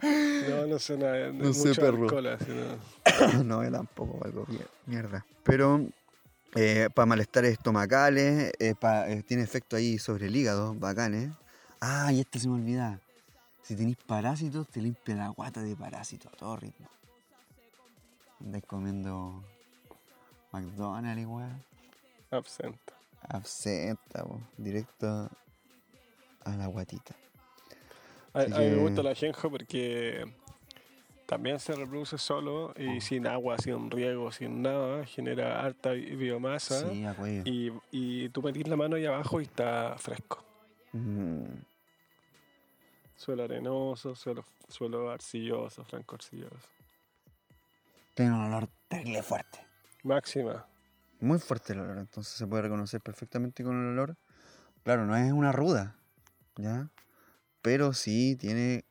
*laughs* no, no sé nada. No sé, mucho perro. alcohol, así, no. *coughs* no, yo tampoco algo bien, mierda. Pero para malestares estomacales, eh, pa- eh, tiene efecto ahí sobre el hígado, bacanes. Ah, y este se me olvidaba. Si tenéis parásitos, te limpia la guata de parásitos a todo ritmo. Andáis comiendo McDonald's igual. Absenta. Absenta, po, directo a la guatita. A, mí me gusta el ajenjo porque también se reproduce solo y sin agua, sin riego, sin nada. Genera bi- biomasa. Sí. Y, y tú metís la mano ahí abajo y está fresco. Mm, Suelo arenoso, suelo, suelo arcilloso, franco arcilloso. tiene un olor terrible fuerte. Máxima. Muy fuerte el olor, entonces se puede reconocer perfectamente con el olor. Claro, no es una ruda, ¿ya? Pero sí tiene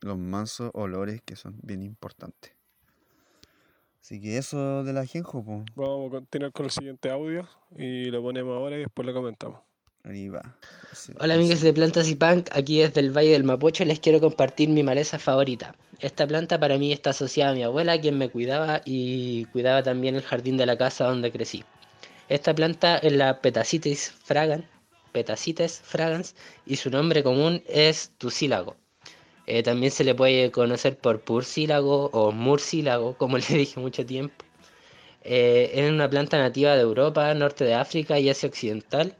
los mansos olores que son bien importantes. Así que eso del ajenjo, pues, Vamos a continuar con el siguiente audio y lo ponemos ahora y después lo comentamos. Ahí va. Hola amigos de Plantas y Punk, aquí desde el Valle del Mapocho les quiero compartir mi maleza favorita. Esta planta para mí está asociada a mi abuela, quien me cuidaba y cuidaba también el jardín de la casa donde crecí. Esta planta es la Petacites fragans, Petacites fragans y su nombre común es tucílago. Eh, también se le puede conocer por purcílago o murcílago, como *laughs* le dije mucho tiempo. Eh, es una planta nativa de Europa, norte de África y Asia Occidental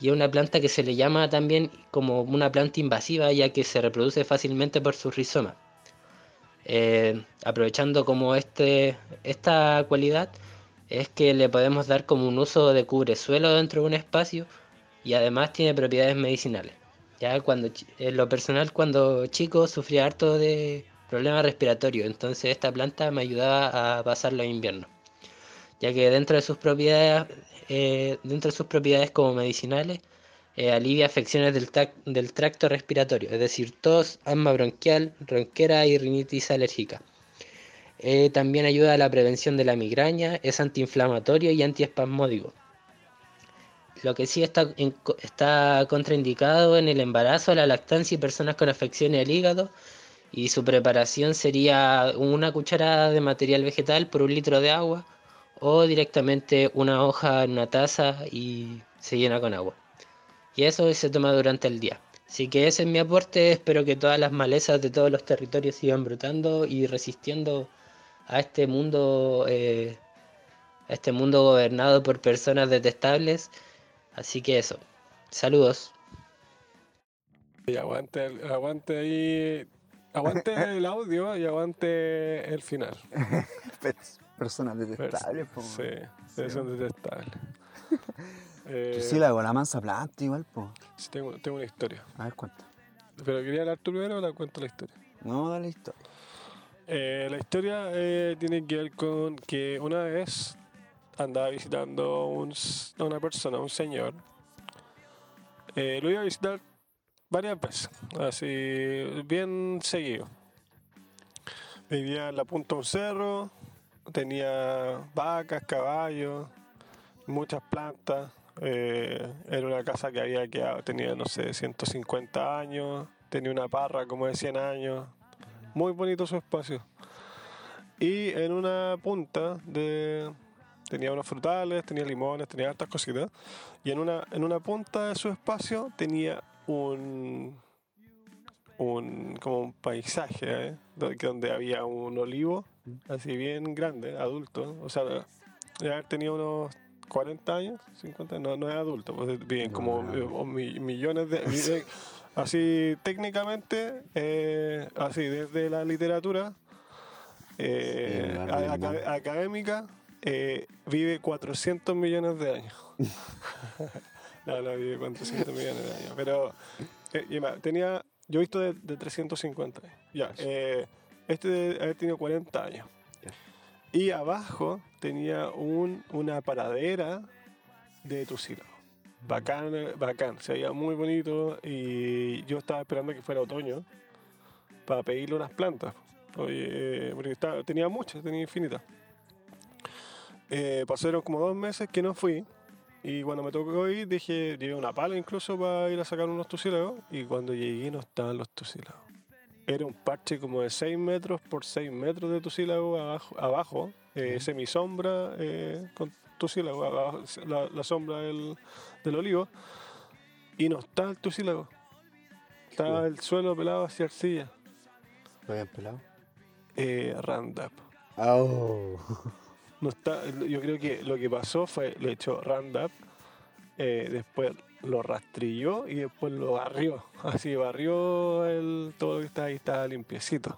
y es una planta que se le llama también como una planta invasiva ya que se reproduce fácilmente por sus rizomas. Eh, aprovechando como este, esta cualidad es que le podemos dar como un uso de cubresuelo dentro de un espacio y además tiene propiedades medicinales. Ya cuando en lo personal cuando chico sufría harto de problemas respiratorios, entonces esta planta me ayudaba a pasar los inviernos ya que dentro de sus propiedades, eh, dentro de sus propiedades como medicinales, eh, alivia afecciones del, tracto respiratorio, es decir, tos, asma bronquial, ronquera y rinitis alérgica. Eh, también ayuda a la prevención de la migraña, es antiinflamatorio y antiespasmódico. Lo que sí está, está contraindicado en el embarazo, la lactancia y personas con afecciones al hígado. Y su preparación sería una cucharada de material vegetal por un litro de agua o directamente una hoja en una taza y se llena con agua. Y eso se toma durante el día. Así que ese es mi aporte. Espero que todas las malezas de todos los territorios sigan brotando y resistiendo a este mundo, eh, a este mundo gobernado por personas detestables. Así que eso. Saludos. Y aguante, el- aguante ahí. Aguante *laughs* el audio y aguante el final. *laughs* Pers- Personas detestables, po. Sí, son detestables. *laughs* Eh, Sí, la la mansa planta igual, po. sí, tengo, tengo una historia. A ver, cuenta. ¿Pero quería hablar tú primero o la cuento la historia? No, dale historia. Eh, la historia eh, tiene que ver con que una vez andaba visitando un a una persona, un señor. Eh, lo iba a visitar varias veces, así bien seguido. Vivía en la punta de un cerro, tenía vacas, caballos, muchas plantas. eh, era una casa que había quedado, tenía, no sé, 150 años, tenía una parra como de 100 años, muy bonito su espacio. Y en una punta de tenía unos frutales, tenía limones, tenía hartas cositas. Y en una, en una punta de su espacio tenía un un como un paisaje ¿eh? donde, donde había un olivo así bien grande, adulto. O sea, de haber tenido unos 40 años, 50, no, no es adulto, pues viven como no. eh, mi- millones de... viven- *laughs* así técnicamente, eh, así desde la literatura eh, Sí, académica, eh, vive 400 millones de años. *laughs* no, no, vive 400 millones de años. Pero eh, tenía, yo he visto de, de 350 años. Ya, este de haber tenido 40 años. Y abajo tenía un, una paradera de tucílago. Bacán, eh, bacán, se veía muy bonito y yo estaba esperando que fuera otoño para pedirle unas plantas. Oye, porque estaba- tenía muchas, tenía infinitas. Eh, pasaron como dos meses que no fui y cuando me tocó ir dije, llevé una pala incluso para ir a sacar unos tucílagos y cuando llegué no estaban los tucílagos. Era un parche como de 6 metros por 6 metros de tucílago abajo, abajo eh, semisombra eh, con tucílago, abajo, la, la sombra del, del olivo y no estaba el tucílago. Estaba el suelo pelado hacia arcilla. ¿Lo habían pelado? Eh, Roundup. ¡Au! No está, yo creo que lo que pasó fue, le echó Roundup, eh, después lo rastrilló y después lo barrió. *laughs* Así barrió el, todo lo que está ahí, estaba limpiecito.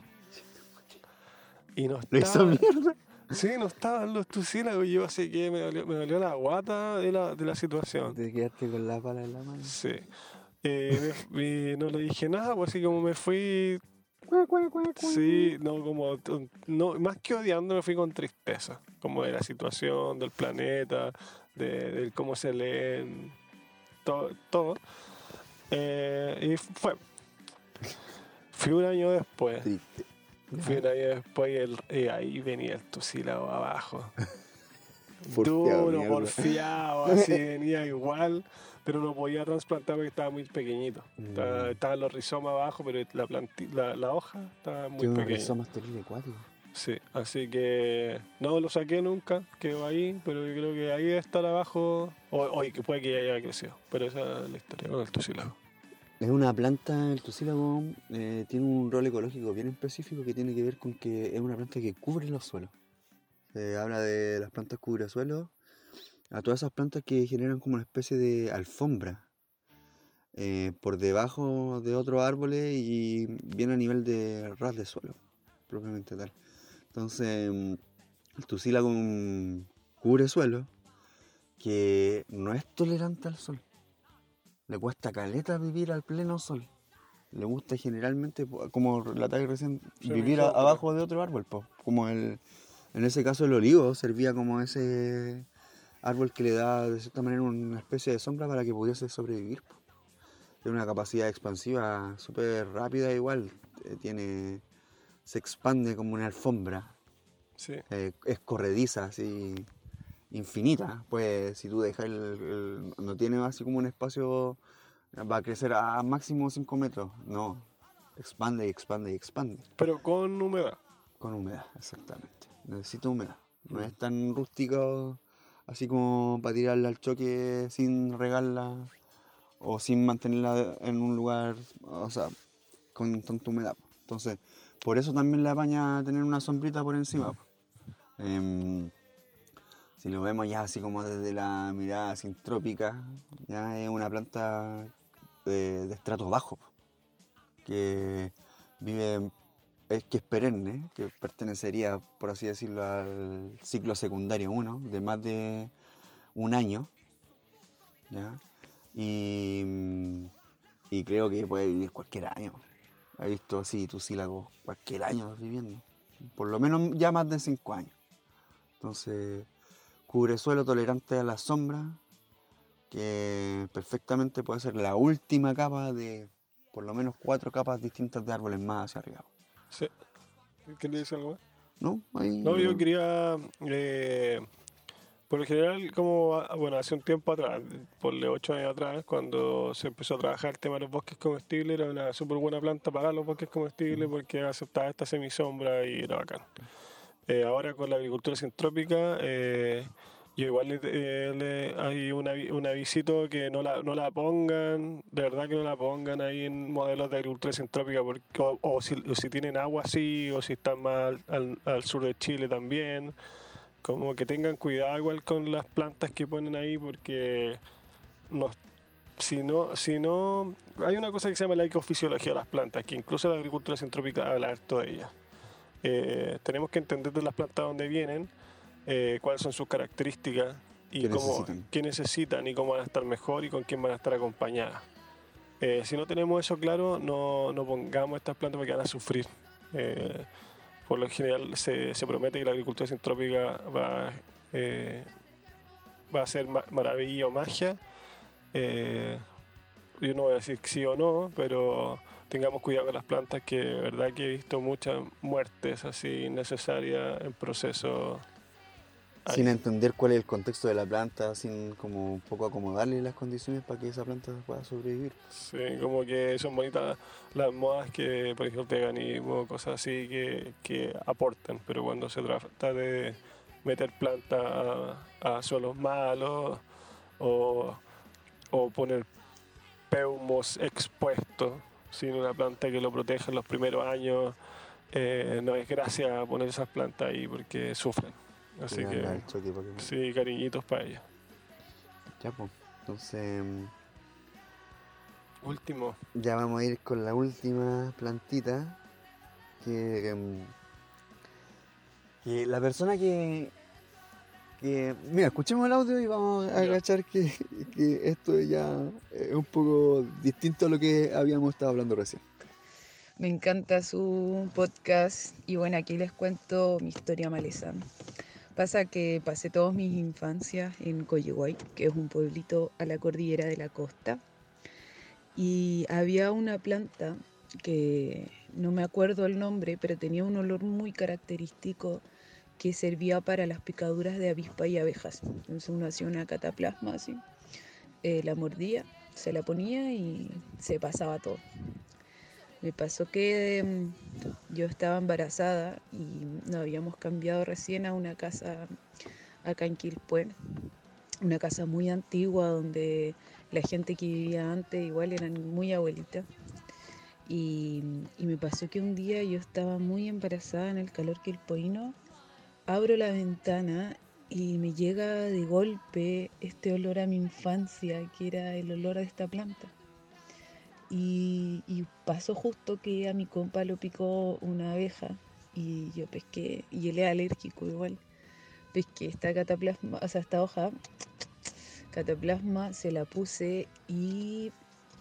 Y no estaba, mierda. sí, no estaban los tucílagos. Yo así que me dolió, me dolió la guata de la, de la situación. Te quedaste con la pala en la mano. Sí. Eh, me- no le dije nada, pues así como me fui. Sí, no, como. No, más que odiando, me fui con tristeza. Como de la situación, del planeta, de, de cómo se leen, todo. todo. Eh, y fue. Fui un año después. Triste. Fui un año después y, el- y ahí venía el tucílago abajo. *laughs* Porfiado, Duro, porfiado, así venía igual, pero no podía trasplantar porque estaba muy pequeñito. Estaba- Mm. Estaban los rizomas abajo, pero la, la, la hoja estaba muy un pequeña. Sí, así que no lo saqué nunca, quedó ahí, pero yo creo que ahí debe estar abajo, o, que puede que ya haya crecido, pero esa es la historia con el tucílago. Es una planta, el tucílago eh, tiene un rol ecológico bien específico que tiene que ver con que es una planta que cubre los suelos. Se habla de las plantas cubresuelos, a todas esas plantas que generan como una especie de alfombra eh, por debajo de otros árboles y bien a nivel de ras de suelo, propiamente tal. Entonces, mm, el tucílago es un cubresuelo que no es tolerante al sol. Le cuesta caleta vivir al pleno sol. Le gusta generalmente, como relatáis recién, Sí, vivir a- abajo de otro árbol. po. Como el, en ese caso el olivo servía como ese árbol que le da de cierta manera una especie de sombra para que pudiese sobrevivir. po. Tiene una capacidad expansiva súper rápida igual. eh, Tiene, se expande como una alfombra. Sí, eh, es corrediza, así infinita. Pues si tú dejas el, el- no tiene así como un espacio, va a crecer a máximo 5 metros. No, expande y expande y expande. pero con humedad. Con humedad, exactamente. Necesita humedad. No es tan rústico así como para tirarla al choque sin regarla o sin mantenerla en un lugar, o sea, con tanta humedad. Entonces, por eso también le apaña tener una sombrita por encima. Em, si lo vemos ya así como desde la mirada sintrópica, ya es una planta de, de estrato bajo, que vive, es que es perenne, que pertenecería, por así decirlo, al ciclo secundario 1, de más de un año. y creo que puede vivir cualquier año. He visto así tucílagos cualquier año viviendo. Por lo menos ya más de 5 años. Entonces, cubre suelo tolerante a la sombra, que perfectamente puede ser la última capa de por lo menos cuatro capas distintas de árboles más hacia arriba. Sí. ¿Quería decir algo más? ¿No? Ahí- No, yo quería. eh, por lo general, como ah, bueno, hace un tiempo atrás, por ocho años atrás, cuando se empezó a trabajar el tema de los bosques comestibles, era una súper buena planta para los bosques comestibles porque aceptaba esta semisombra y era bacán. Eh, ahora con la agricultura sintrópica, eh, yo igual le, eh, le- hay un avi- un avisito que no la, no la pongan, de verdad que no la pongan ahí en modelos de agricultura sintrópica, porque, o, o si, o si tienen agua así, o si están más al sur de Chile también, como que tengan cuidado igual con las plantas que ponen ahí porque nos, si no, si no, hay una cosa que se llama la ecofisiología de las plantas, que incluso la agricultura sintrópica habla harto de ella. Eh, tenemos que entender de las plantas dónde vienen, eh, cuáles son sus características y ¿Qué cómo, necesitan? qué necesitan y cómo van a estar mejor y con quién van a estar acompañadas. Eh, si no tenemos eso claro, no, no pongamos estas plantas porque van a sufrir. Eh, por lo general se, se promete que la agricultura sintrópica va, eh, va a ser ma- maravilla o magia. Eh, yo no voy a decir sí o no, pero tengamos cuidado con las plantas que verdad que he visto muchas muertes así innecesarias en proceso. Sin entender cuál es el contexto de la planta, sin como un poco acomodarle las condiciones para que esa planta pueda sobrevivir. Sí, como que son bonitas las modas que, por ejemplo, veganismo, cosas así que, que aportan, pero cuando se trata de meter plantas a, a suelos malos o, o poner peumos expuestos sin una planta que lo proteja en los primeros años, eh, no es gracia poner esas plantas ahí porque sufren. Así que, sí, cariñitos para ellas. Ya, pues. Entonces, mm, Último. ya vamos a ir con la última plantita. Que, em, que la persona que, que. Mira, escuchemos el audio y vamos a agachar que, que esto ya es un poco distinto a lo que habíamos estado hablando recién. Me encanta su podcast y bueno, aquí les cuento mi historia maleza. Pasa que pasé todas mis infancias en Coyihuay, que es un pueblito a la cordillera de la costa, y había una planta que no me acuerdo el nombre, pero tenía un olor muy característico que servía para las picaduras de avispa y abejas. Entonces uno hacía una cataplasma así, eh, la mordía, se la ponía y se pasaba todo. Me pasó que mm, yo estaba embarazada y nos habíamos cambiado recién a una casa acá en Quilpué, una casa muy antigua donde la gente que vivía antes igual eran muy abuelitas. Y, me pasó que un día yo estaba muy embarazada en el calor quilpoíno, abro la ventana y me llega de golpe este olor a mi infancia, que era el olor de esta planta. Y, pasó justo que a mi compa lo picó una abeja y yo pesqué, y él es alérgico igual. Pesqué esta cataplasma, o sea, esta hoja, cataplasma, se la puse y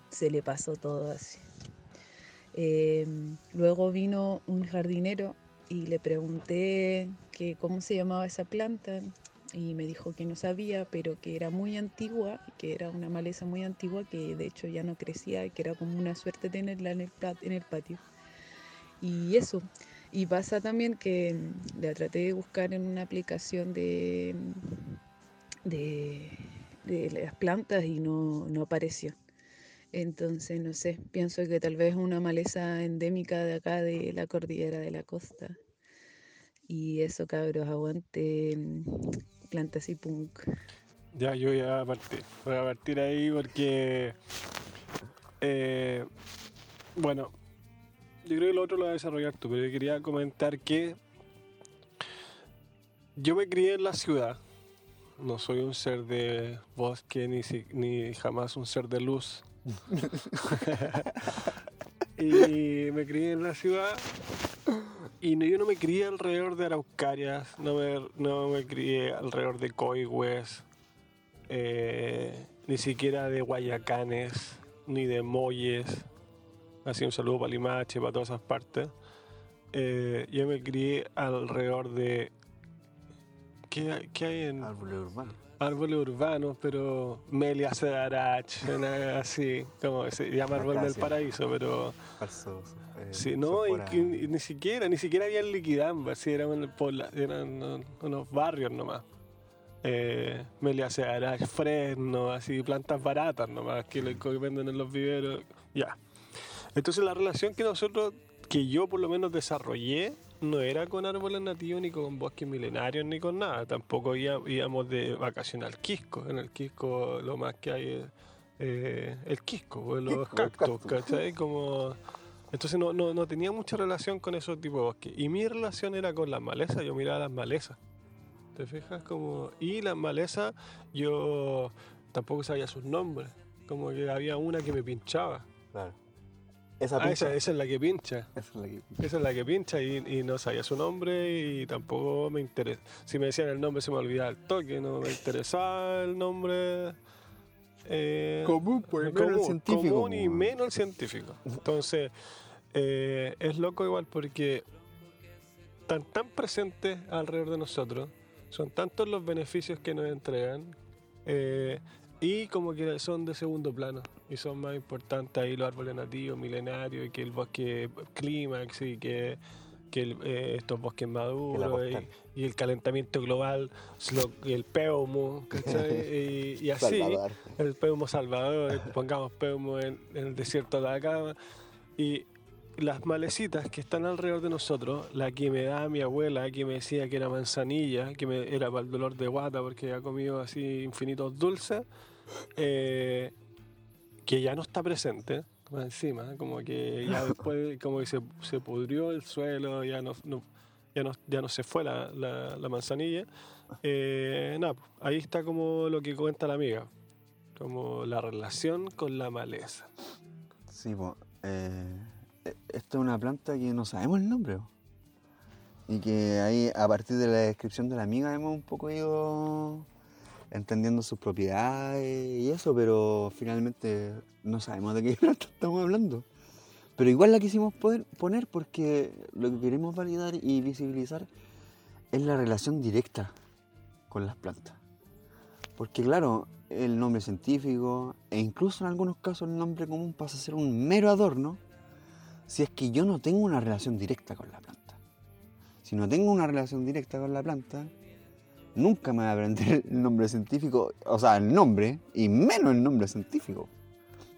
se le pasó todo así. Eh, luego vino un jardinero y le pregunté que cómo se llamaba esa planta y me dijo que no sabía, pero que era muy antigua, que era una maleza muy antigua que de hecho ya no crecía que era como una suerte tenerla en el, en el patio. Y eso. Y pasa también que mm, la traté de buscar en una aplicación de, de, de las plantas y no, no apareció. Entonces, no sé, pienso que tal vez es una maleza endémica de acá, de la cordillera de la costa. Y eso, cabros, aguante mm, plantas y punk. Ya, yo voy a partir. Voy a partir ahí porque. eh, bueno, yo creo que lo otro lo vas a desarrollar tú, pero yo quería comentar que. Yo me crié en la ciudad. No soy un ser de bosque ni, ni jamás un ser de luz. *laughs* *laughs* y me crié en la ciudad y no- yo no me crié alrededor de araucarias, no me, no me crié alrededor de coigües, eh, ni siquiera de guayacanes, ni de molles. Así un saludo para Limache, para todas esas partes. Eh, yo me crié alrededor de... ¿Qué, hay- qué hay en...? Árboles urbanos. Árboles urbanos, pero Melia Cedarach, una- así, como se llama árbol del paraíso, pero... Falsos. Eh, Sí, no, y sopora. que ni, siquiera, ni siquiera había liquidamba, así eran, pobla- eran uh, unos barrios nomás. Eh, Melia Cedarach, Fresno, así, plantas baratas nomás, que, le- que venden en los viveros, ya. Entonces la relación que nosotros, que yo por lo menos desarrollé, no era con árboles nativos, ni con bosques milenarios, ni con nada. Tampoco íbamos de vacaciones al Quisco. En el Quisco lo más que hay es eh, el Quisco, o los *laughs* cactus. ¿cachai? Como... Entonces no, no, no tenía mucha relación con esos tipos de bosques. Y mi relación era con las malezas, yo miraba las malezas. ¿Te fijas? Como, y las malezas, yo tampoco sabía sus nombres. Como que había una que me pinchaba. Claro. Esa Ah, pincha. esa, esa es la que pincha. Esa es la que- Esa es la que pincha y, y no sabía su nombre y tampoco me interesa. Si me decían el nombre se me olvidaba el toque, no me interesaba el nombre. Eh, Común, pues, menos el común, científico, común y pues. menos el científico. Entonces, eh, es loco igual porque están tan presentes alrededor de nosotros, son tantos los beneficios que nos entregan eh, y como que son de segundo plano y son más importantes ahí los árboles nativos, milenarios y que el bosque clímax y que, que el- eh, estos bosques maduros y, y el calentamiento global, lo- y el peumo, ¿cachai? *laughs* y, y así Salvador. el peumo salvador, *laughs* pongamos peumo en, en el desierto de Atacama y las malecitas que están alrededor de nosotros, la que me da mi abuela, que me decía que era manzanilla, que me, era para el dolor de guata porque había comido así infinitos dulces, eh, que ya no está presente, encima, como que ya *laughs* después como que se, se pudrió el suelo, ya no, no- ya no, ya no se fue la, la- la manzanilla. Eh, nada, pues, ahí está como lo que cuenta la amiga, como la relación con la maleza. Sí, po, eh, e- esto es una planta que no sabemos el nombre. po. Y que ahí, a partir de la descripción de la amiga, hemos un poco ido entendiendo sus propiedades y eso, pero finalmente no sabemos de qué *laughs* planta estamos hablando. Pero igual la quisimos poder poner porque lo que queremos validar y visibilizar es la relación directa con las plantas. Porque claro, el nombre científico e incluso en algunos casos el nombre común pasa a ser un mero adorno si es que yo no tengo una relación directa con la planta. Si no tengo una relación directa con la planta, nunca me voy a aprender *laughs* el nombre científico, o sea, el nombre, y menos el nombre científico.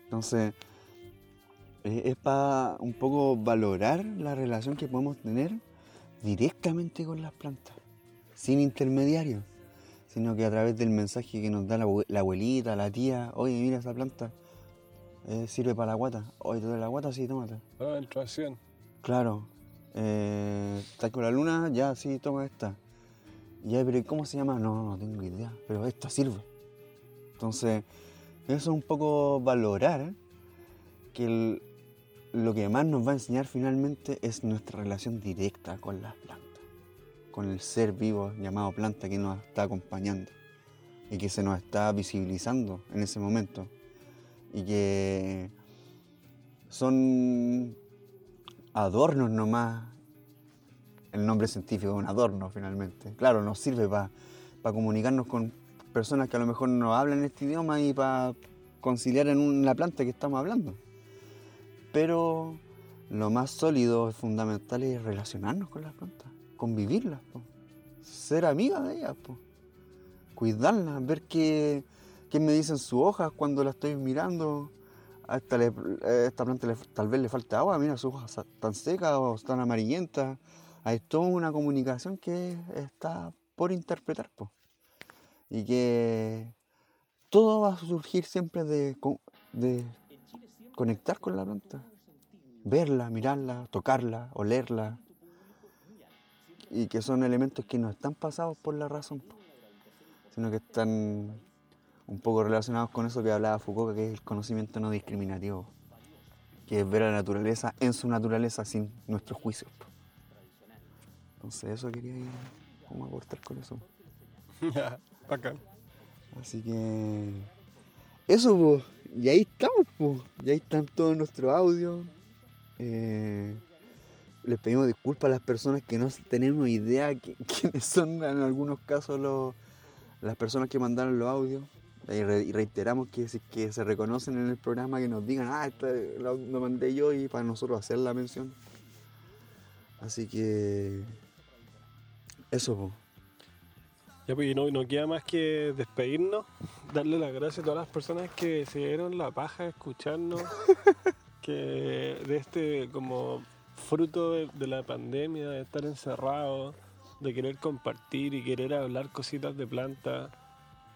Entonces, eh, es para un poco valorar la relación que podemos tener directamente con las plantas, sin intermediarios, sino que a través del mensaje que nos da la, abue- la abuelita, la tía, oye, mira esa planta, eh, sirve para la guata, oye, ¿te la guata? Sí, tómate. Ah, entración. Claro, eh, ¿estás con la luna? Ya, sí, toma esta. Ya, pero ¿y ¿cómo se llama? No, no tengo idea, pero esta sirve. Entonces, eso es un poco valorar que lo que más nos va a enseñar finalmente es nuestra relación directa con las plantas, con el ser vivo llamado planta que nos está acompañando y que se nos está visibilizando en ese momento y que son adornos nomás. El nombre científico es un adorno finalmente. Claro, nos sirve para comunicarnos con personas que a lo mejor no hablan este idioma y para conciliar en una planta que estamos hablando. Pero lo más sólido fundamental es relacionarnos con las plantas, convivirlas, po. ser amigas de ellas, po. cuidarlas, ver qué, qué me dicen sus hojas cuando la estoy mirando. A esta, le- a esta planta le- tal vez le falta agua, mira sus hojas están secas o están amarillentas. Hay toda una comunicación que está por interpretar. po. Y que todo va a surgir siempre de, co- de conectar con la planta. Verla, mirarla, tocarla, olerla. Y que son elementos que no están pasados por la razón, po, sino que están un poco relacionados con eso que hablaba Foucault, que es el conocimiento no discriminativo, que es ver a la naturaleza en su naturaleza sin nuestros juicios. Entonces eso quería ir como aportar con eso. *laughs* Bacán. Así que eso, pues, y ahí estamos, pues, y ahí están todos nuestros audios. Eh, les pedimos disculpas a las personas que no tenemos idea qui- *laughs* quiénes son en algunos casos los, las personas que mandaron los audios. Y, re- y reiteramos que que se reconocen en el programa, que nos digan, ah, lo, lo mandé yo y para nosotros hacer la mención. Así que eso, pues. Ya, pues, y no, no queda más que despedirnos, darle las gracias a todas las personas que se dieron la paja de escucharnos, *laughs* que de este como fruto de, de la pandemia, de estar encerrados, de querer compartir y querer hablar cositas de planta,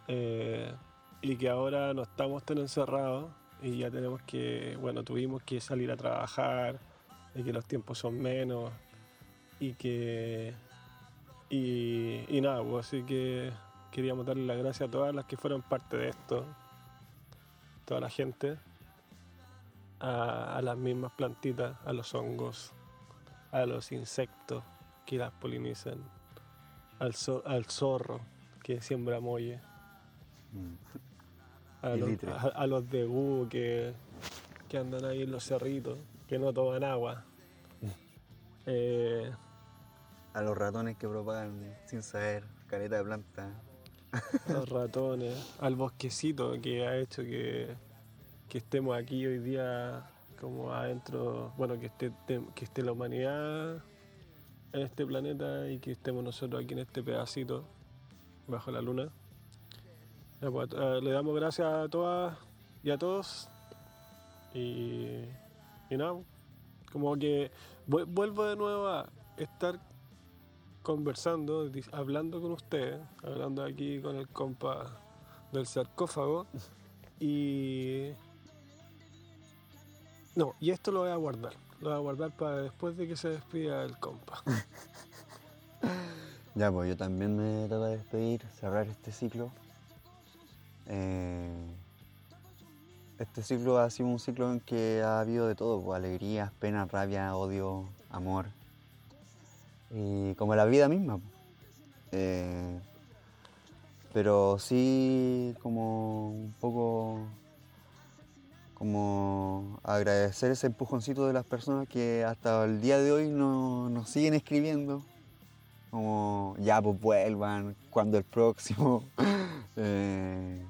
eh, y que ahora no estamos tan encerrados y ya tenemos que, bueno, tuvimos que salir a trabajar y que los tiempos son menos y que Y, y nada, pues así que queríamos darle las gracias a todas las que fueron parte de esto, toda la gente, a, a las mismas plantitas, a los hongos, a los insectos que las polinizan, al, zo- al zorro que siembra molle, Mm. a los, a, a los de búho que, que andan ahí en los cerritos, que no toman agua. Eh, A los ratones que propagan sin saber, careta de planta. los ratones, al bosquecito que ha hecho que, que estemos aquí hoy día como adentro, bueno, que esté, que esté la humanidad en este planeta y que estemos nosotros aquí en este pedacito bajo la luna. Eh, le damos gracias a todas y a todos y, y nada, como que vu- vuelvo de nuevo a estar conversando, hablando con ustedes, hablando aquí con el compa del sarcófago y... No, y esto lo voy a guardar, lo voy a guardar para después de que se despida el compa. *laughs* Ya, pues yo también me toca despedir, cerrar este ciclo. Eh, este ciclo ha sido un ciclo en que ha habido de todo, pues, alegrías, penas, rabia, odio, amor. Y como la vida misma. Eh, pero sí como un poco como agradecer ese empujoncito de las personas que hasta el día de hoy no- nos siguen escribiendo como ya pues vuelvan, cuando el próximo. *laughs* Eh,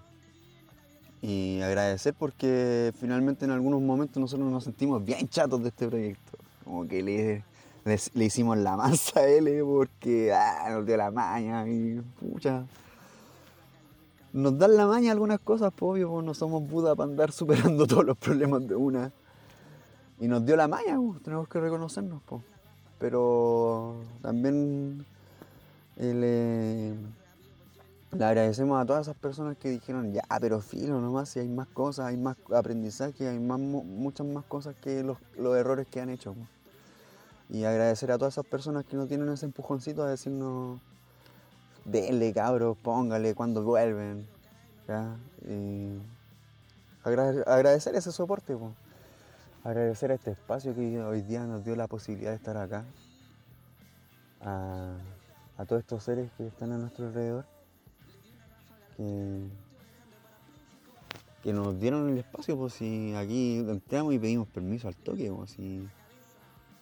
y agradecer porque finalmente en algunos momentos nosotros nos sentimos bien chatos de este proyecto. Como que le, le, hicimos la mansa a él eh, porque ah, nos dio la maña y pucha. Nos dan la maña algunas cosas, pues obvio, pues, no somos Buda para andar superando *laughs* todos los problemas de una. Y nos dio la maña, pues, tenemos que reconocernos, pues. Pero también eh, le, le agradecemos a todas esas personas que dijeron, ya, pero filo nomás, si hay más cosas, hay más aprendizaje, hay más, mu- muchas más cosas que los, los errores que han hecho. po". Y agradecer a todas esas personas que no tienen ese empujoncito a decirnos, denle cabros, póngale cuando vuelven. Y agrade- agradecer ese soporte, po. agradecer este espacio que hoy día nos dio la posibilidad de estar acá. A, todos estos seres que están a nuestro alrededor que, que nos dieron el espacio, pues si aquí entramos y pedimos permiso al toque, pues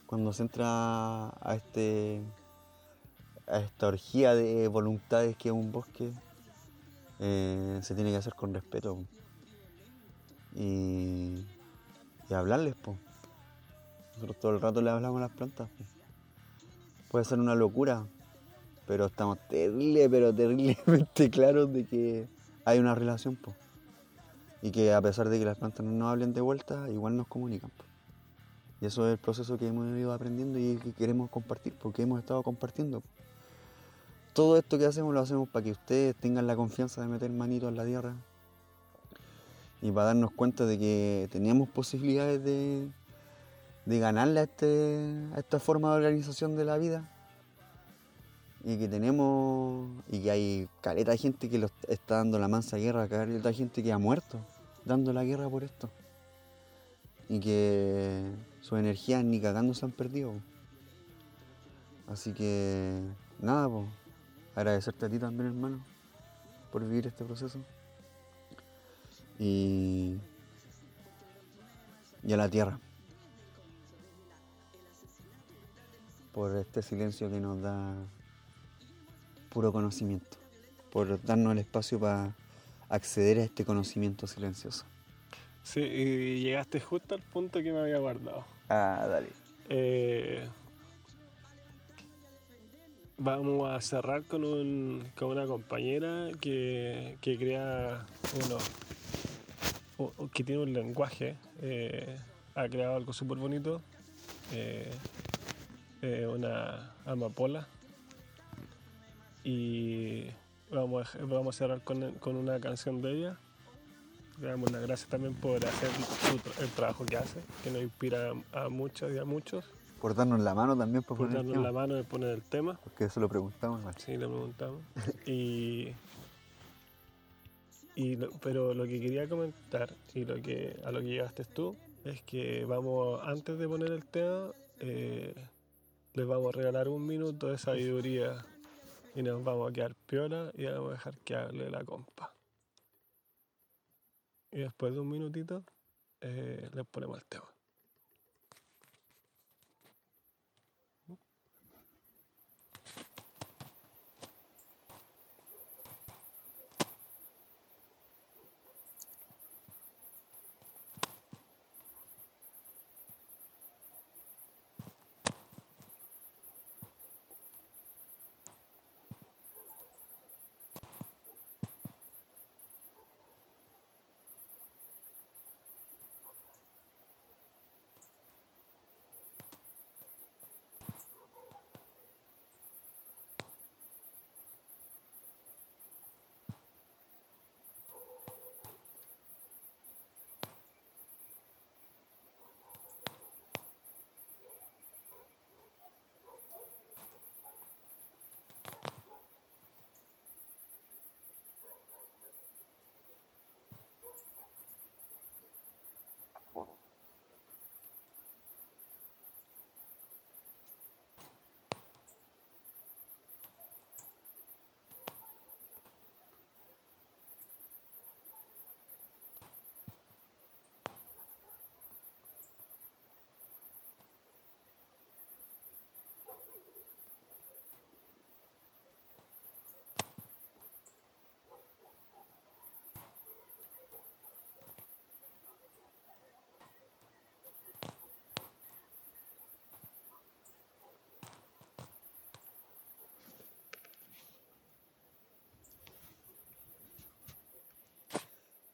cuando se entra a este a esta orgía de voluntades que es un bosque, eh, se tiene que hacer con respeto y, hablarles, pues. Nosotros todo el rato le hablamos a las plantas. pues. Puede ser una locura, pero estamos terrible, pero terriblemente *laughs* claros de que hay una relación, po. Y que a pesar de que las plantas no nos hablen de vuelta, igual nos comunican. po. Y eso es el proceso que hemos ido aprendiendo y que queremos compartir, porque hemos estado compartiendo. Todo esto que hacemos lo hacemos para que ustedes tengan la confianza de meter manito en la tierra y para darnos cuenta de que teníamos posibilidades de, ganarle a, este, a esta forma de organización de la vida y que tenemos y que hay caleta de gente que está dando la mansa guerra, caleta de gente que ha muerto dando la guerra por esto y que sus energías ni cagando se han perdido. Así que nada, pues agradecerte a ti también hermano por vivir este proceso y, y a la tierra por este silencio que nos da puro conocimiento, por darnos el espacio para acceder a este conocimiento silencioso. Sí, y llegaste justo al punto que me había guardado. Ah, dale. Eh, vamos a cerrar con, un, con una compañera que, que crea uno, que tiene un lenguaje, eh, ha creado algo súper bonito, eh, eh, una amapola. Y vamos a, vamos a cerrar con, con una canción de ella. Le damos las gracias también por hacer su el trabajo que hace, que nos inspira a muchas y a muchos. Por darnos la mano también para por poner el darnos la tema, mano de poner el tema. Porque eso lo preguntamos. igual. Sí, le preguntamos. *laughs* Y, y lo- pero lo que quería comentar y lo que a lo que llegaste tú es que vamos, antes de poner el tema, eh, les vamos a regalar un minuto de sabiduría y nos vamos a quedar piola y vamos a dejar que hable la compa. Y después de un minutito, eh, les ponemos el tema.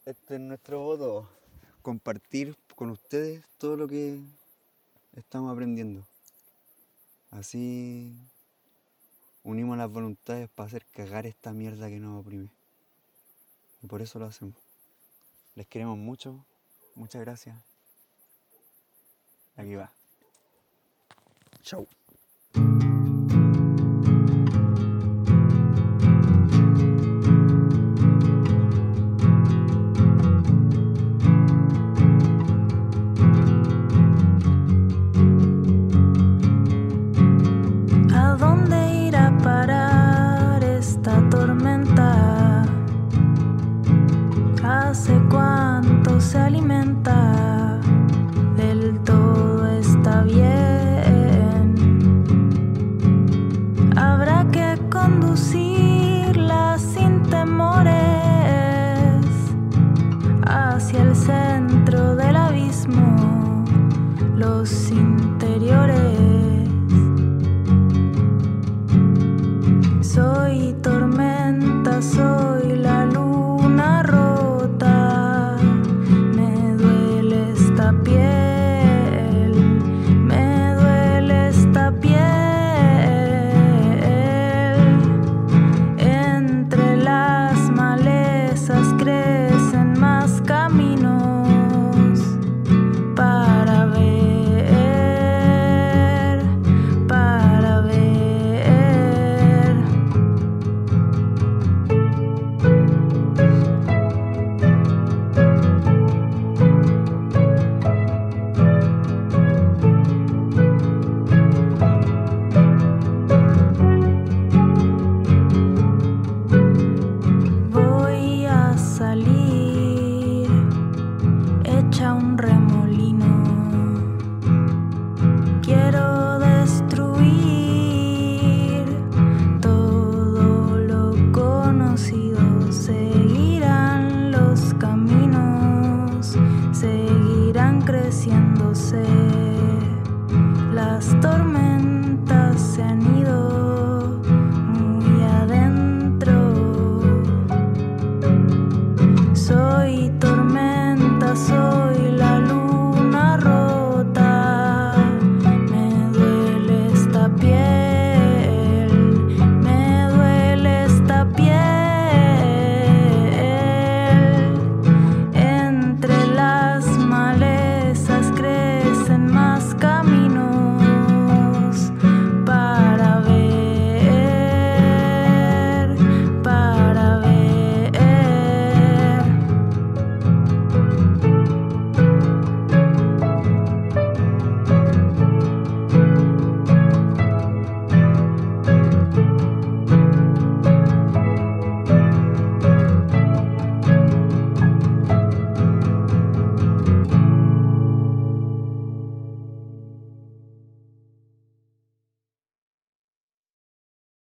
Este es nuestro voto. Compartir con ustedes todo lo que estamos aprendiendo. Así unimos las voluntades para hacer cagar esta mierda que nos oprime. Y por eso lo hacemos. Les queremos mucho. Muchas gracias. Aquí va. Chau.